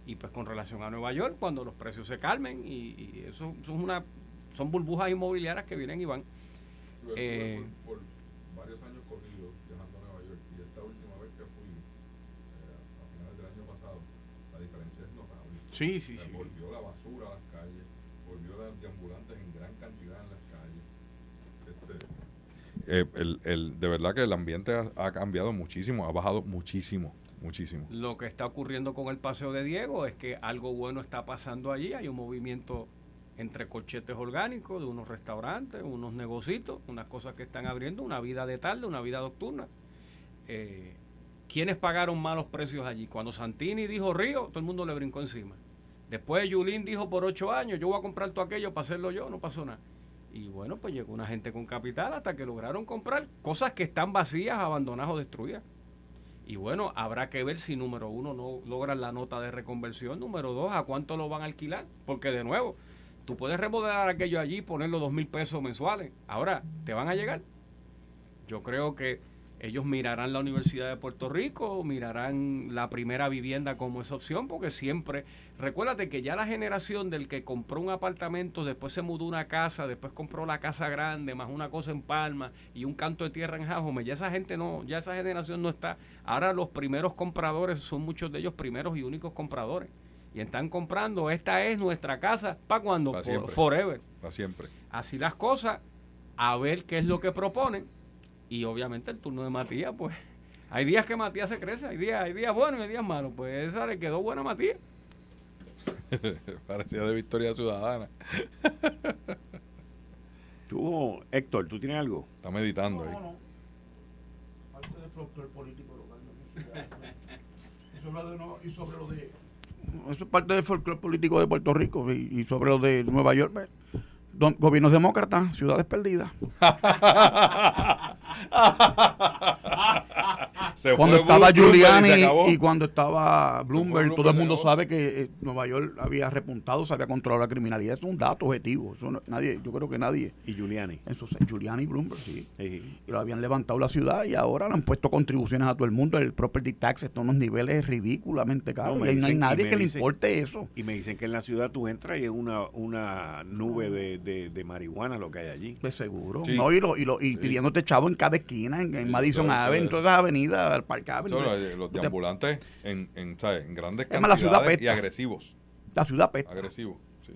Y pues con relación a Nueva York, cuando los precios se calmen, y, eso son, una, son burbujas inmobiliarias que vienen y van.
Eh, por, años corridos viajando a Nueva York, y esta última vez que fui, eh, a finales del año pasado, la diferencia es notable.
Sí, sí, sí.
Volvió la basura a las calles, volvió la ambulantes en gran cantidad en las calles. Este, eh, el, el, de verdad que el ambiente ha, cambiado muchísimo, ha bajado muchísimo, muchísimo.
Lo que está ocurriendo con el Paseo de Diego es que algo bueno está pasando allí, hay un movimiento entre corchetes orgánicos, de unos restaurantes, unos negocios, unas cosas que están abriendo, una vida de tarde, una vida nocturna. Eh, ¿Quiénes pagaron malos precios allí? Cuando Santini dijo Río, todo el mundo le brincó encima. Después Yulín dijo por ocho años, yo voy a comprar todo aquello para hacerlo yo, no pasó nada. Y bueno, pues llegó una gente con capital hasta que lograron comprar cosas que están vacías, abandonadas o destruidas. Y bueno, habrá que ver si número uno no logran la nota de reconversión, número dos, a cuánto lo van a alquilar. Porque de nuevo, tú puedes remodelar aquello allí y ponerlo dos mil pesos mensuales. Ahora, ¿te van a llegar? Yo creo que ellos mirarán la Universidad de Puerto Rico, mirarán la primera vivienda como esa opción, porque siempre, recuérdate que ya la generación del que compró un apartamento, después se mudó una casa, después compró la casa grande, más una cosa en Palma y un canto de tierra en Jajome, ya esa gente no, ya esa generación no está. Ahora los primeros compradores son muchos de ellos primeros y únicos compradores. Y están comprando, esta es nuestra casa, ¿para cuando Forever.
Para siempre.
Así las cosas, a ver qué es lo que proponen y obviamente el turno de Matías, pues Hay días que Matías se crece, hay días, hay días buenos y hay días malos. Pues esa le quedó buena a Matías.
Parecía de Victoria Ciudadana.
tú, Héctor, ¿tú tienes algo?
Está meditando ahí.
político Eso es parte del folclore político de Puerto Rico y, sobre lo de Nueva York. Pues, gobiernos demócratas, ciudades perdidas. Cuando estaba Giuliani y, cuando estaba Bloomberg, todo el mundo sabe que eh, Nueva York había repuntado, se había controlado la criminalidad. Eso es un dato objetivo. nadie, yo creo que nadie.
Y Giuliani.
Eso Giuliani y Bloomberg, sí. Y lo habían levantado la ciudad y ahora le han puesto contribuciones a todo el mundo. El property tax está en unos niveles ridículamente caros. y no hay nadie que le importe eso.
Y me dicen que en la ciudad tú entras y es una, una nube de, marihuana lo que hay allí.
Pues seguro. No, y, lo, y, lo, y pidiéndote chavo en cada esquina, en, Madison Ave, en todas las avenidas, al Parque
Los deambulantes en, en, en grandes cantidades y agresivos.
La ciudad pesta.
Agresivo, sí.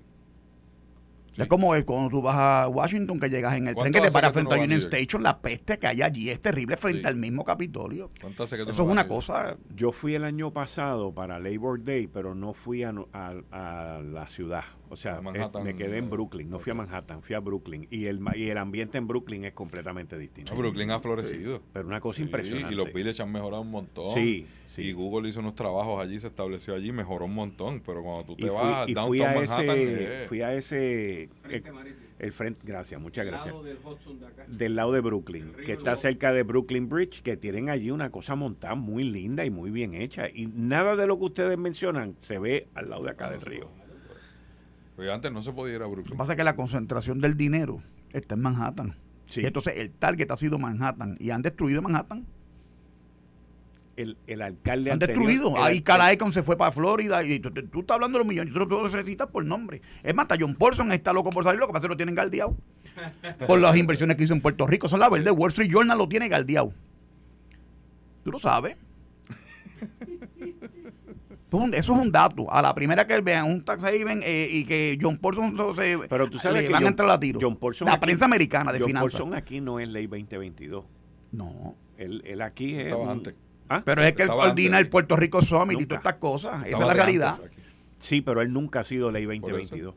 Es como cuando tú vas a Washington, que llegas en el tren que te para frente a Union Station, la peste que hay allí es terrible frente al mismo Capitolio. Eso es una cosa.
Yo fui el año pasado para Labor Day, pero no fui a, a la ciudad. O sea, eh, me quedé en Brooklyn, no fui a Manhattan, fui a Brooklyn. Y el, y el ambiente en Brooklyn es completamente distinto.
Brooklyn ha florecido.
pero una cosa impresionante.
Y los villages han mejorado un montón.
Sí,
Y Google hizo unos trabajos allí, se estableció allí, mejoró un montón. Pero cuando tú te vas
a Downtown Manhattan... Ese, Fui a ese... El, frente, gracias, muchas gracias. Del lado de Brooklyn, que está cerca de Brooklyn Bridge, que tienen allí una cosa montada muy linda y muy bien hecha. Y nada de lo que ustedes mencionan se ve al lado de acá del río.
Porque antes no se podía ir a Brooklyn.
Lo que pasa es que la concentración del dinero está en Manhattan. Y entonces el target ha sido Manhattan. Y han destruido Manhattan.
El, el alcalde
han destruido. Ahí Calaecon se fue para Florida. Y tú, estás hablando de los millones. Yo no se necesita por nombre. Es más, John Paulson está loco por salir. Lo que pasa es que lo tienen galdeado. por las inversiones que hizo en Puerto Rico. Son la verdad. Wall Street Journal lo tiene galdeado. Tú lo sabes. Eso es un dato. A la primera que vean un tax haven eh, y que John Paulson se
Pero tú sabes que
van a entrar a tiro. la prensa americana de
John
finanzas.
Paulson aquí no es ley 2022.
No.
Él, él aquí es.
antes.
¿Ah? Pero es que él coordina el Puerto Rico Summit y todas estas cosas. Esa es la realidad.
Sí, pero él nunca ha sido ley 2022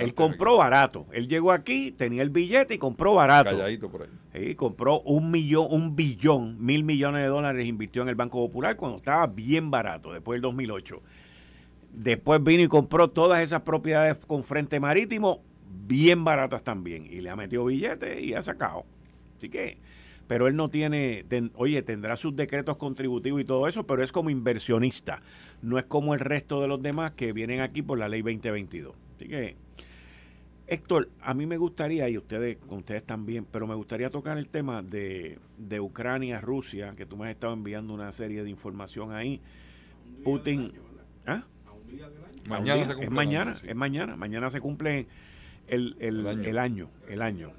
él compró barato. Él llegó aquí, tenía el billete y compró barato.
Calladito por ahí.
compró un millón, un billón, mil millones de dólares invirtió en el Banco Popular cuando estaba bien barato, después del 2008. Después vino y compró todas esas propiedades con frente marítimo, bien baratas también. Y le ha metido billetes y ha sacado. Así que, pero él no tiene, oye, tendrá sus decretos contributivos y todo eso, pero es como inversionista. No es como el resto de los demás que vienen aquí por la ley 2022. Así que, Héctor, a mí me gustaría, y ustedes, con ustedes también, pero me gustaría tocar el tema de, Ucrania, Rusia, que tú me has estado enviando una serie de información ahí. Putin. ¿Ah? Mañana se cumple es mañana, es mañana. Mañana se cumple el, año. el año.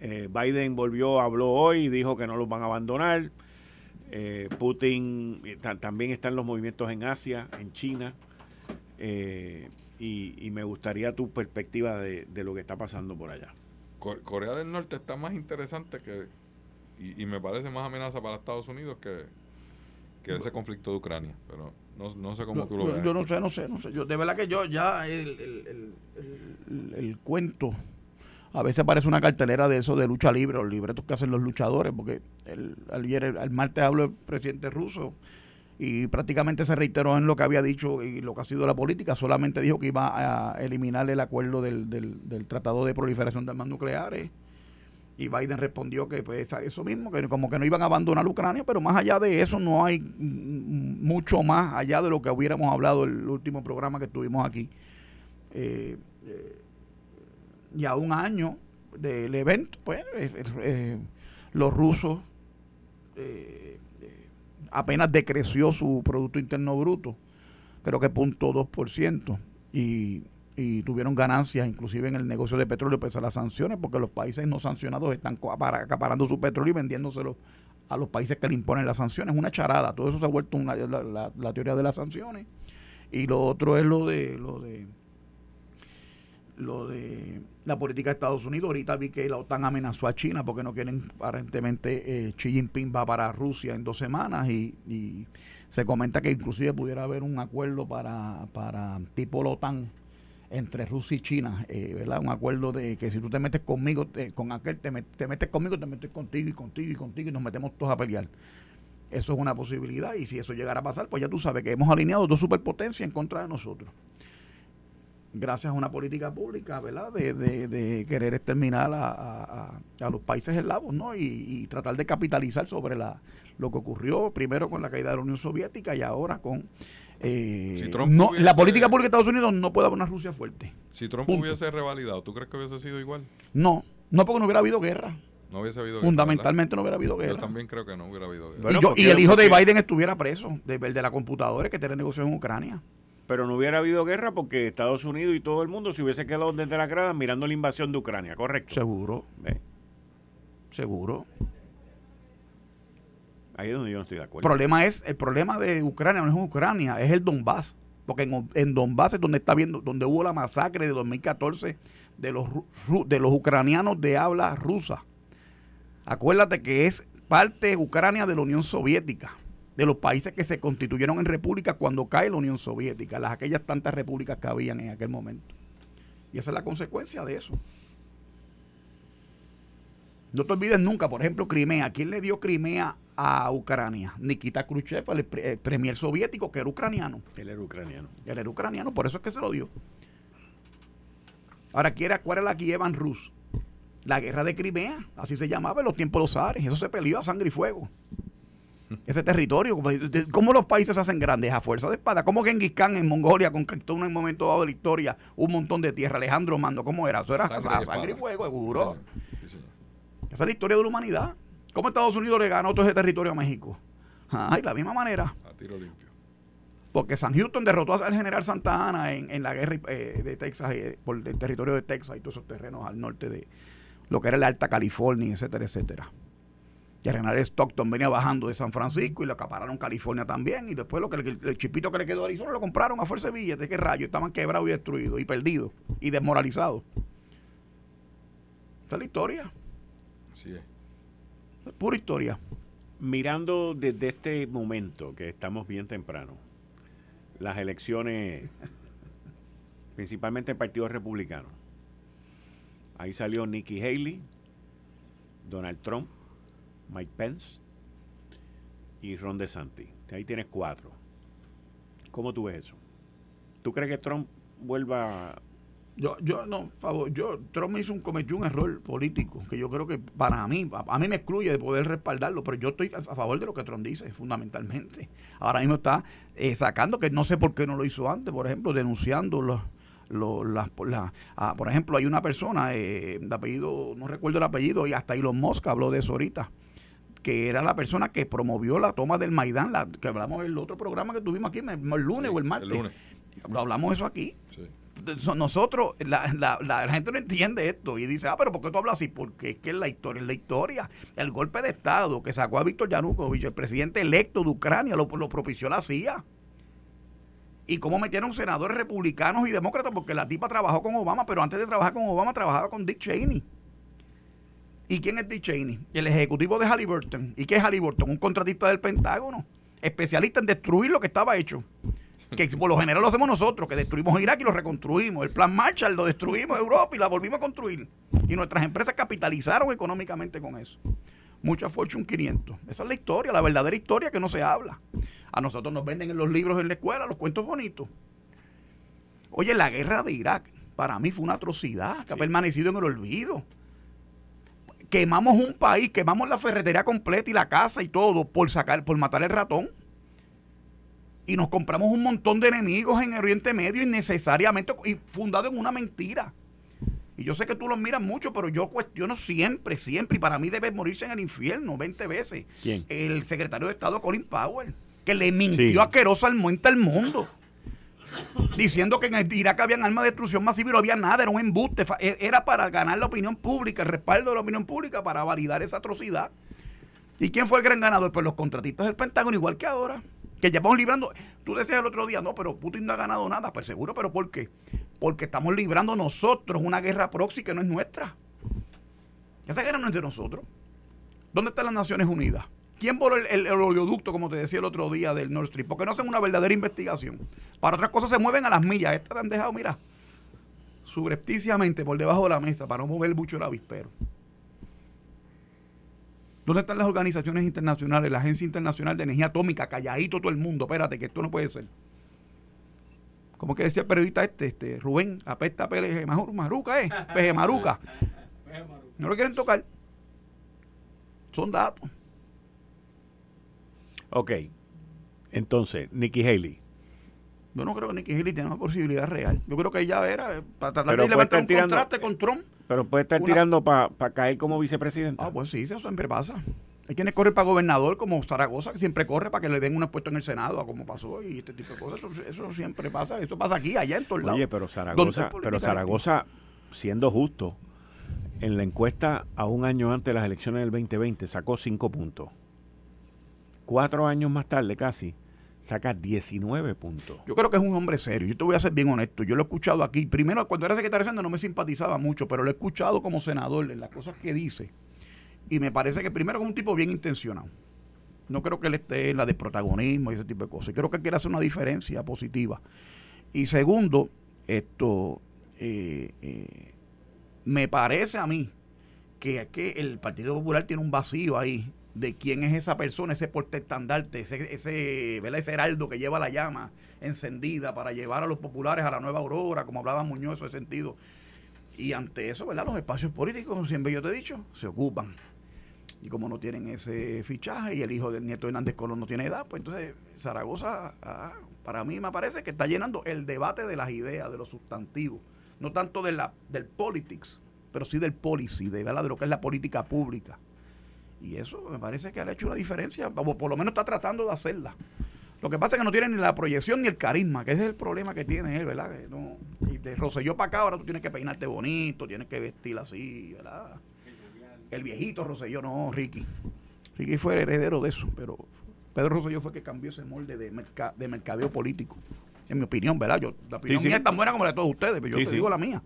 Eh, Biden volvió, habló hoy dijo que no los van a abandonar. Eh, Putin eh, también están los movimientos en Asia, en China. Eh, y, me gustaría tu perspectiva de, lo que está pasando por allá.
Corea del Norte está más interesante que y, me parece más amenaza para Estados Unidos que, que ese conflicto de Ucrania, pero no, sé cómo tú lo ves.
Yo no sé, no sé, no sé. Yo, de verdad que yo ya el, el, cuento a veces parece una cartelera de eso de lucha libre, los libretos que hacen los luchadores, porque el, ayer, el martes habló el presidente ruso y prácticamente se reiteró en lo que había dicho y lo que ha sido la política, solamente dijo que iba a eliminar el acuerdo del, del, Tratado de Proliferación de Armas Nucleares y Biden respondió que pues eso mismo, que como que no iban a abandonar Ucrania, pero más allá de eso no hay mucho más allá de lo que hubiéramos hablado el último programa que tuvimos aquí. Eh, eh, y a un año del evento, pues eh, los rusos apenas decreció su Producto Interno Bruto, creo que punto .2%, y, y tuvieron ganancias inclusive en el negocio de petróleo pese a las sanciones, porque los países no sancionados están acaparando su petróleo y vendiéndoselo a los países que le imponen las sanciones. Una charada, todo eso se ha vuelto una, la, teoría de las sanciones. Y lo otro es lo de, lo de lo de la política de Estados Unidos. Ahorita vi que la OTAN amenazó a China porque no quieren, aparentemente, eh, Xi Jinping va para Rusia en dos semanas y, y, se comenta que inclusive pudiera haber un acuerdo para, para tipo la OTAN entre Rusia y China, eh, ¿verdad? Un acuerdo de que si tú te metes conmigo, con aquel, te, te, metes conmigo, te metes contigo y contigo y contigo y nos metemos todos a pelear. Eso es una posibilidad y si eso llegara a pasar, pues ya tú sabes que hemos alineado dos superpotencias en contra de nosotros. Gracias a una política pública, ¿verdad? De, de, querer exterminar a, a, los países eslavos, ¿no? Y, tratar de capitalizar sobre la, lo que ocurrió primero con la caída de la Unión Soviética y ahora con eh, no, la política pública de Estados Unidos no puede haber una Rusia fuerte.
Si Trump hubiese revalidado, ¿tú crees que hubiese sido igual?
No, no porque no hubiera habido guerra.
No hubiese habido
Fundamentalmente no hubiera habido guerra.
Yo también creo que no hubiera habido
guerra. y, el hijo de Biden estuviera preso, de, de la computadora que tiene negocios en Ucrania.
Pero no hubiera habido guerra porque Estados Unidos y todo el mundo se hubiese quedado desde la grada mirando la invasión de Ucrania, ¿correcto?
Seguro. Seguro.
Ahí es donde yo no estoy de acuerdo.
El problema es, el problema de Ucrania no es Ucrania, es el Donbass. Porque en, en Donbass es donde está viendo, donde hubo la masacre de 2014 de los, de los ucranianos de habla rusa. Acuérdate que es parte de Ucrania de la Unión Soviética, de los países que se constituyeron en república cuando cae la Unión Soviética, las aquellas tantas repúblicas que habían en aquel momento. Y esa es la consecuencia de eso. No te olvides nunca, por ejemplo, Crimea. ¿Quién le dio Crimea a Ucrania? Nikita Khrushchev, el, premier soviético, que era ucraniano.
Él era ucraniano.
Él era ucraniano, por eso es que se lo dio. Ahora, quiere cuál era la Kievan Rus? La guerra de Crimea, así se llamaba en los tiempos de los zares. Eso se peleó a sangre y fuego. Ese territorio, ¿cómo los países se hacen grandes? A fuerza de espada. ¿Cómo Genghis Khan en Mongolia conquistó en un momento dado de la historia un montón de tierra? Alejandro Mando, ¿cómo era? Eso era a sangre, y fuego, seguro. Esa es la historia de la humanidad. ¿Cómo Estados Unidos le ganó todo ese territorio a México? Ay, la misma manera.
A tiro limpio.
Porque San Houston derrotó al general Santa Ana en, la guerra eh, de Texas, eh, por el territorio de Texas y todos esos terrenos al norte de lo que era la Alta California, etcétera, etcétera. Y el general Stockton venía bajando de San Francisco y lo acapararon California también. Y después lo que el, chipito que le quedó a Arizona lo compraron a fuerza de billetes. ¿Qué rayos? Estaban quebrados y destruidos y perdidos y desmoralizados. Esa es la historia.
Así es.
Pura historia.
Mirando desde este momento, que estamos bien temprano, las elecciones, principalmente el Partido Republicano. Ahí salió Nikki Haley, Donald Trump, Mike Pence y Ron DeSantis. Ahí tienes cuatro. ¿Cómo tú ves eso? ¿Tú crees que Trump vuelva
yo, yo no, favor, yo, Trump hizo un, cometió un error político que yo creo que para mí, a, mí me excluye de poder respaldarlo, pero yo estoy a, favor de lo que Trump dice, fundamentalmente. Ahora mismo está eh, sacando, que no sé por qué no lo hizo antes, por ejemplo, denunciando los, los, las, ah, por ejemplo, hay una persona eh, de apellido, no recuerdo el apellido, y hasta Elon Musk habló de eso ahorita, que era la persona que promovió la toma del Maidán, la, que hablamos en el otro programa que tuvimos aquí, el, lunes o el martes. Lo hablamos eso aquí. Sí nosotros, la, la, gente no entiende esto y dice, ah, pero ¿por qué tú hablas así? Porque es que la historia es la historia. El golpe de Estado que sacó a Víctor Yanukovych, el presidente electo de Ucrania, lo, lo propició la CIA. Y cómo metieron senadores republicanos y demócratas, porque la tipa trabajó con Obama, pero antes de trabajar con Obama trabajaba con Dick Cheney. ¿Y quién es Dick Cheney? El ejecutivo de Halliburton. ¿Y qué es Halliburton? Un contratista del Pentágono, especialista en destruir lo que estaba hecho que por lo general lo hacemos nosotros, que destruimos Irak y lo reconstruimos. El plan Marshall lo destruimos Europa y la volvimos a construir. Y nuestras empresas capitalizaron económicamente con eso. Mucha Fortune 500. Esa es la historia, la verdadera historia que no se habla. A nosotros nos venden en los libros en la escuela los cuentos bonitos. Oye, la guerra de Irak para mí fue una atrocidad que ha permanecido en el olvido. Quemamos un país, quemamos la ferretería completa y la casa y todo por sacar, por matar el ratón y nos compramos un montón de enemigos en el Oriente Medio innecesariamente y fundado en una mentira. Y yo sé que tú los miras mucho, pero yo cuestiono siempre, siempre, y para mí debe morirse en el infierno 20 veces.
¿Quién?
El secretario de Estado Colin Powell, que le mintió asquerosa al muente al mundo. Diciendo que en Irak habían armas de destrucción masiva y no había nada, era un embuste. E, era para ganar la opinión pública, el respaldo de la opinión pública para validar esa atrocidad. ¿Y quién fue el gran ganador? Pues los contratistas del Pentágono, igual que ahora que llevamos librando. Tú decías el otro día, no, pero Putin no ha ganado nada. Pues seguro, pero ¿por qué? porque estamos librando nosotros una guerra proxy que no es nuestra. Esa guerra no es de nosotros. ¿Dónde están las Naciones Unidas? ¿Quién voló el, oleoducto, como te decía el otro día, del Nord Stream? Porque no hacen una verdadera investigación. Para otras cosas se mueven a las millas. Estas han dejado, mira, subrepticiamente por debajo de la mesa para no mover mucho el avispero. ¿Dónde están las organizaciones internacionales, la Agencia Internacional de Energía Atómica, calladito todo el mundo? Espérate, que esto no puede ser. ¿Cómo que decía el periodista este, este Rubén, apesta Pérez Maruca, ¿eh? Peje Maruca. No lo quieren tocar. Son datos.
Ok. Entonces, Nikki Haley.
Yo no creo que Nikki Haley tenga una posibilidad real. Yo creo que ella era eh, para tratar de levantar un contraste con Trump.
Pero puede estar tirando para caer como vicepresidente.
Ah, pues sí, eso siempre pasa. Hay quienes corren para gobernador, como Zaragoza, que siempre corre para que le den un puesto en el Senado, como pasó, y este tipo de cosas. Eso, siempre pasa. Eso pasa aquí, allá en todos lados.
Oye, pero Zaragoza, pero Zaragoza, siendo justo, en la encuesta a un año antes de las elecciones del 2020 sacó cinco puntos cuatro años más tarde casi, saca 19 puntos.
Yo creo que es un hombre serio. Yo te voy a ser bien honesto. Yo lo he escuchado aquí. Primero, cuando era secretario de Hacienda no me simpatizaba mucho, pero lo he escuchado como senador en las cosas que dice. Y me parece que primero es un tipo bien intencionado. No creo que él esté en la de protagonismo y ese tipo de cosas. Creo que quiere hacer una diferencia positiva. Y segundo, esto eh, eh, me parece a mí que, que el Partido Popular tiene un vacío ahí de quién es esa persona, ese porte estandarte, ese, ese, ese heraldo que lleva la llama encendida para llevar a los populares a la nueva aurora, como hablaba Muñoz en ese sentido. Y ante eso, ¿verdad? Los espacios políticos, siempre yo te he dicho, se ocupan. Y como no tienen ese fichaje y el hijo del nieto Hernández Colón no tiene edad, pues entonces Zaragoza, ah, para mí me parece que está llenando el debate de las ideas, de los sustantivos. No tanto de la, del politics, pero sí del policy, de, de lo que es la política pública. Y eso me parece que ha hecho una diferencia, o por lo menos está tratando de hacerla. Lo que pasa es que no tiene ni la proyección ni el carisma, que ese es el problema que tiene él, ¿verdad? no, y de Roselló para acá ahora tú tienes que peinarte bonito, tienes que vestir así, ¿verdad? El viejito Roselló, no, Ricky. Ricky fue el heredero de eso, pero Pedro Roselló fue el que cambió ese molde de, de mercadeo político. En mi opinión, ¿verdad? Yo, la opinión mía es tan buena como la de todos ustedes, pero yo te digo la mía.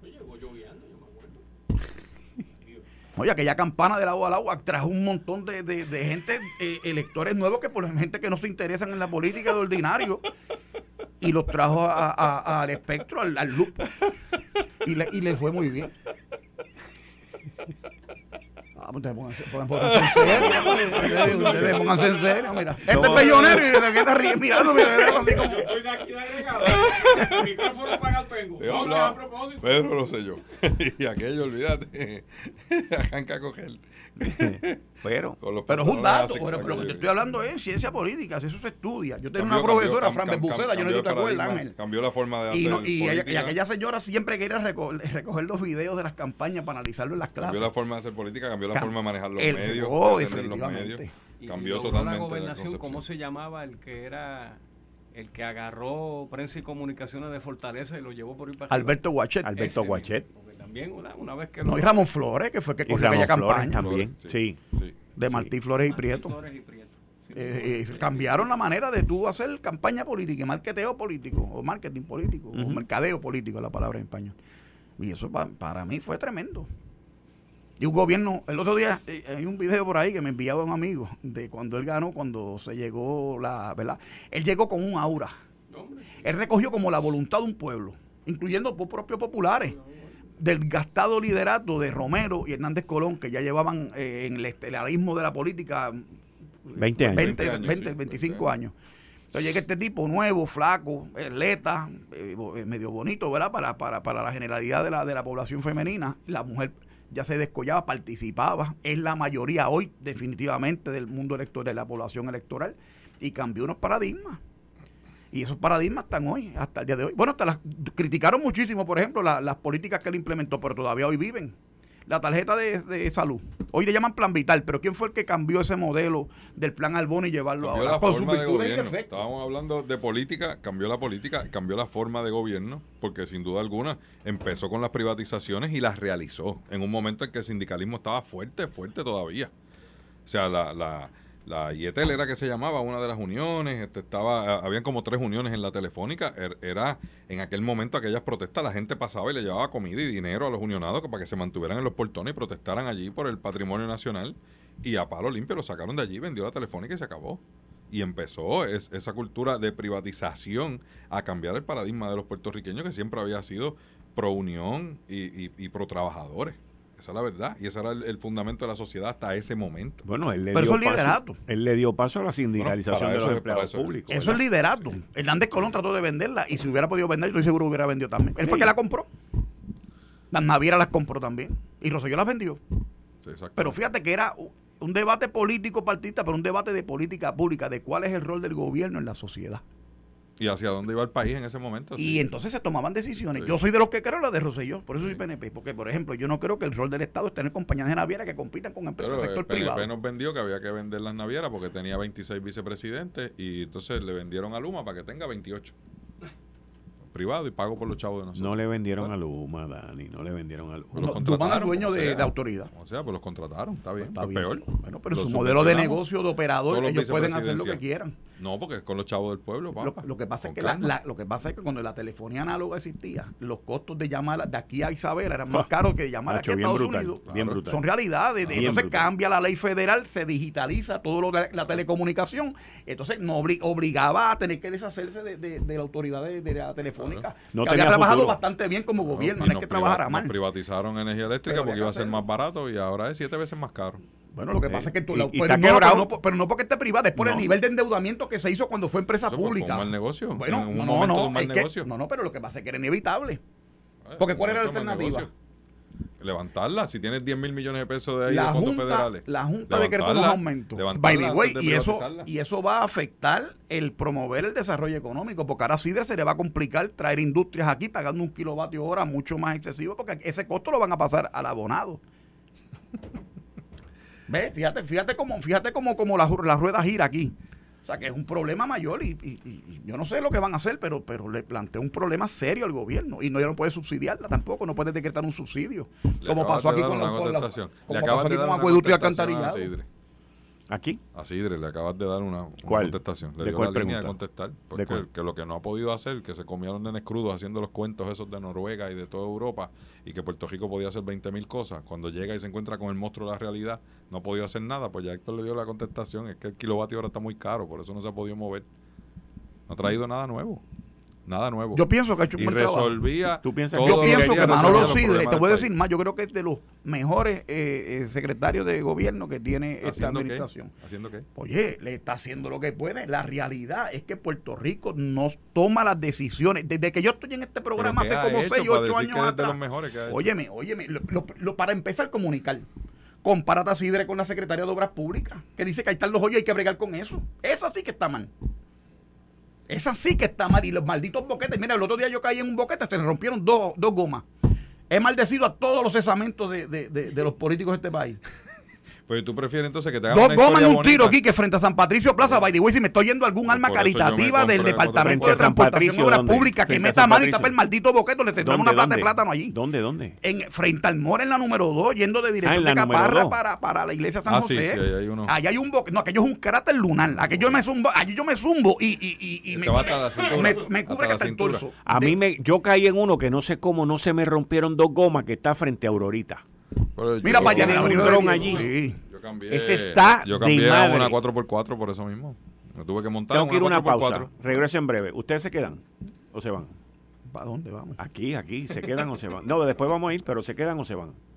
Oye, aquella campana del agua al agua trajo un montón de, gente, eh, electores nuevos, que por gente que no se interesan en la política de ordinario, y los trajo al espectro, al, al loop. Y le, y le fue muy bien. Ah, pues pónganse, pónganse en serio. Ustedes pónganse en serio, mira. Este es pellonero y de que está riendo, mirando, mira. Estoy de aquí de agregado. El micrófono
para el pengo. Pedro lo sé yo. y aquello, olvídate. Arranca a coger.
pero, pero es un dato. Pero, lo que te estoy hablando es ciencia política, eso se estudia. Yo tengo una profesora, Fran Buceda, yo no sé si te acuerdas, Ángel.
Cambió la forma de hacer.
Y, y, aquella señora siempre quería recoger, recoger, los videos de las campañas para analizarlo en las clases.
Cambió la forma de hacer política, cambió la forma de manejar los medios, oh, de atender los medios. Cambió totalmente.
la gobernación, ¿cómo se llamaba el que era el que agarró prensa y comunicaciones de Fortaleza y lo llevó por ahí
para Alberto Guachet.
Alberto Guachet
una, vez que...
No, y Ramón Flores, que fue el que
corrió aquella campaña. también, sí.
De Martí Flores y Prieto. Eh, eh, cambiaron la manera de tú hacer campaña política y marketeo político, o marketing político, o mercadeo político, la palabra en español. Y eso para mí fue tremendo. Y un gobierno, el otro día eh, hay un video por ahí que me enviaba un amigo de cuando él ganó, cuando se llegó la, ¿verdad? Él llegó con un aura. Él recogió como la voluntad de un pueblo, incluyendo por propios populares del gastado liderato de Romero y Hernández Colón, que ya llevaban eh, en el estelarismo de la política
20 años.
20, 25 años. Entonces llega este tipo nuevo, flaco, atleta, eh, eh, medio bonito, ¿verdad? Para, para, para la generalidad de la, de la población femenina. La mujer ya se descollaba, participaba. Es la mayoría hoy, definitivamente, del mundo electoral, de la población electoral. Y cambió unos paradigmas. Y esos paradigmas están hoy, hasta el día de hoy. Bueno, hasta las criticaron muchísimo, por ejemplo, las políticas que él implementó, pero todavía hoy viven. La tarjeta de, salud. Hoy le llaman plan vital, pero ¿quién fue el que cambió ese modelo del plan Albón y llevarlo
cambió La forma de gobierno. Estábamos hablando de política, cambió la política, cambió la forma de gobierno, porque sin duda alguna empezó con las privatizaciones y las realizó en un momento en que el sindicalismo estaba fuerte, fuerte todavía. O sea, la la IETEL era que se llamaba una de las uniones, este, estaba, habían como tres uniones en la telefónica, er, era en aquel momento aquellas protestas, la gente pasaba y le llevaba comida y dinero a los unionados para que se mantuvieran en los portones y protestaran allí por el patrimonio nacional y a palo limpio lo sacaron de allí, vendió la telefónica y se acabó. Y empezó esa cultura de privatización a cambiar el paradigma de los puertorriqueños que siempre había sido pro unión y, y pro trabajadores. Esa es la verdad. Y ese era el, fundamento de la sociedad hasta ese momento.
Bueno, él le Pero dio eso es liderato. Él le dio paso a la sindicalización de los empleados públicos.
Eso es liderato. Hernández Colón trató de venderla y si hubiera podido vender, yo estoy seguro hubiera vendido también. Él fue que la compró. Las navieras las compró también. Y Rosselló las vendió. pero fíjate que era un debate político partista, pero un debate de política pública, de cuál es el rol del gobierno en la sociedad.
¿Y hacia dónde iba el país en ese momento?
Y entonces se tomaban decisiones. Yo soy de los que creo la de Rosselló, por eso soy PNP. Porque, por ejemplo, yo no creo que el rol del Estado es tener compañías de naviera que compitan con empresas del sector privado.
El PNP nos vendió que había que vender las navieras porque tenía 26 vicepresidentes y entonces le vendieron a Luma para que tenga 28 privado y pago por los chavos de nosotros.
No le vendieron a Luma, Dani, no le vendieron a Luma.
Los contrataron, dueño de, autoridad.
O sea, pues los contrataron, está bien, está peor.
Bueno, pero su modelo de negocio, de operador, ellos pueden hacer lo que quieran.
No, porque es con los chavos del pueblo,
Lo, que pasa es que la, lo que pasa es que cuando la telefonía análoga existía, los costos de llamar de aquí a Isabela eran más ah, caros que llamar aquí a Estados Unidos. Bien brutal. Son realidades. entonces cambia la ley federal, se digitaliza todo lo de la telecomunicación. Entonces no obligaba a tener que deshacerse de, la autoridad de, la telefónica. No que había trabajado bastante bien como gobierno, no, es que trabajara mal.
privatizaron energía eléctrica porque iba a ser más barato y ahora es siete veces más caro.
Bueno, lo que pasa es que tú, pero, no, pero, no, porque esté privada, es por el nivel de endeudamiento que se hizo cuando fue empresa pública.
un mal negocio.
Bueno, no, no, no, no, pero lo que pasa es que era inevitable. Porque ¿cuál era la alternativa?
Levantarla. Si tienes 10 mil millones de pesos de ahí de fondos federales.
La Junta decretó unos aumentos. By the way, y eso, y eso va a afectar el promover el desarrollo económico, porque ahora Sidre se le va a complicar traer industrias aquí pagando un kilovatio hora mucho más excesivo, porque ese costo lo van a pasar al abonado. ¿Ves? Fíjate, fíjate cómo, fíjate cómo, cómo la, la rueda gira aquí. O sea, que es un problema mayor y, yo no sé lo que van a hacer, pero, pero le plantea un problema serio al gobierno y no, ya no puede subsidiarla tampoco, no puede decretar un subsidio. como pasó aquí con, la, con, la, como pasó aquí con acueducto y alcantarillado.
¿Aquí?
A Sidre le acabas de dar una, contestación. Le dio la línea de contestar. Porque que lo que no ha podido hacer, que se comieron nenes crudos haciendo los cuentos esos de Noruega y de toda Europa, y que Puerto Rico podía hacer 20 mil cosas, cuando llega y se encuentra con el monstruo de la realidad, no ha podido hacer nada, pues ya Héctor le dio la contestación, es que el kilovatio ahora está muy caro, por eso no se ha podido mover. No ha traído nada nuevo. Nada nuevo.
Yo pienso que ha hecho un
y resolvía
¿Tú piensas Yo pienso que Manolo Sidre, te voy a decir más, yo creo que es de los mejores eh, eh, secretarios de gobierno que tiene esta administración.
¿Haciendo qué?
Oye, le está haciendo lo que puede. La realidad es que Puerto Rico nos toma las decisiones. Desde que yo estoy en este programa hace como 6 o 8 años atrás. Óyeme, óyeme, lo, para empezar a comunicar. Compárate a Sidre con la secretaria de Obras Públicas, que dice que ahí están los hoyos y hay que bregar con eso. Eso sí que está mal. Esa sí que está mal. Y los malditos boquetes. Mira, el otro día yo caí en un boquete, se le rompieron dos, dos gomas. He maldecido a todos los cesamentos de, de, de los políticos de este país.
Pues tú prefieres entonces que te hagan
Dos gomas en un tiro aquí que frente a San Patricio Plaza, by the way, si me estoy yendo algún alma caritativa del Departamento de Transportación y Obras Públicas que meta mano y tape el maldito boqueto, le tendremos una plata de plátano allí.
¿Dónde, dónde?
En, frente al Mora en la número 2, yendo de dirección ah, de Caparra para, para la iglesia San ah, José. Allá hay un boquete, no, aquello es un cráter lunar, aquello me zumbo, allí yo me zumbo y, y, y, y me, me, me, cubre hasta el torso.
A mí me, yo caí en uno que no sé cómo no se me rompieron dos gomas que está frente a Aurorita.
Mira, vaya, un dron
allí. Ese está
Yo cambié a una 4x4 por eso mismo. Me tuve que montar
Tengo que ir una pausa. Regreso en breve. ¿Ustedes se quedan o se van?
¿Para dónde vamos?
Aquí, aquí. ¿Se quedan o se van? No, después vamos a ir, pero ¿se quedan o se van?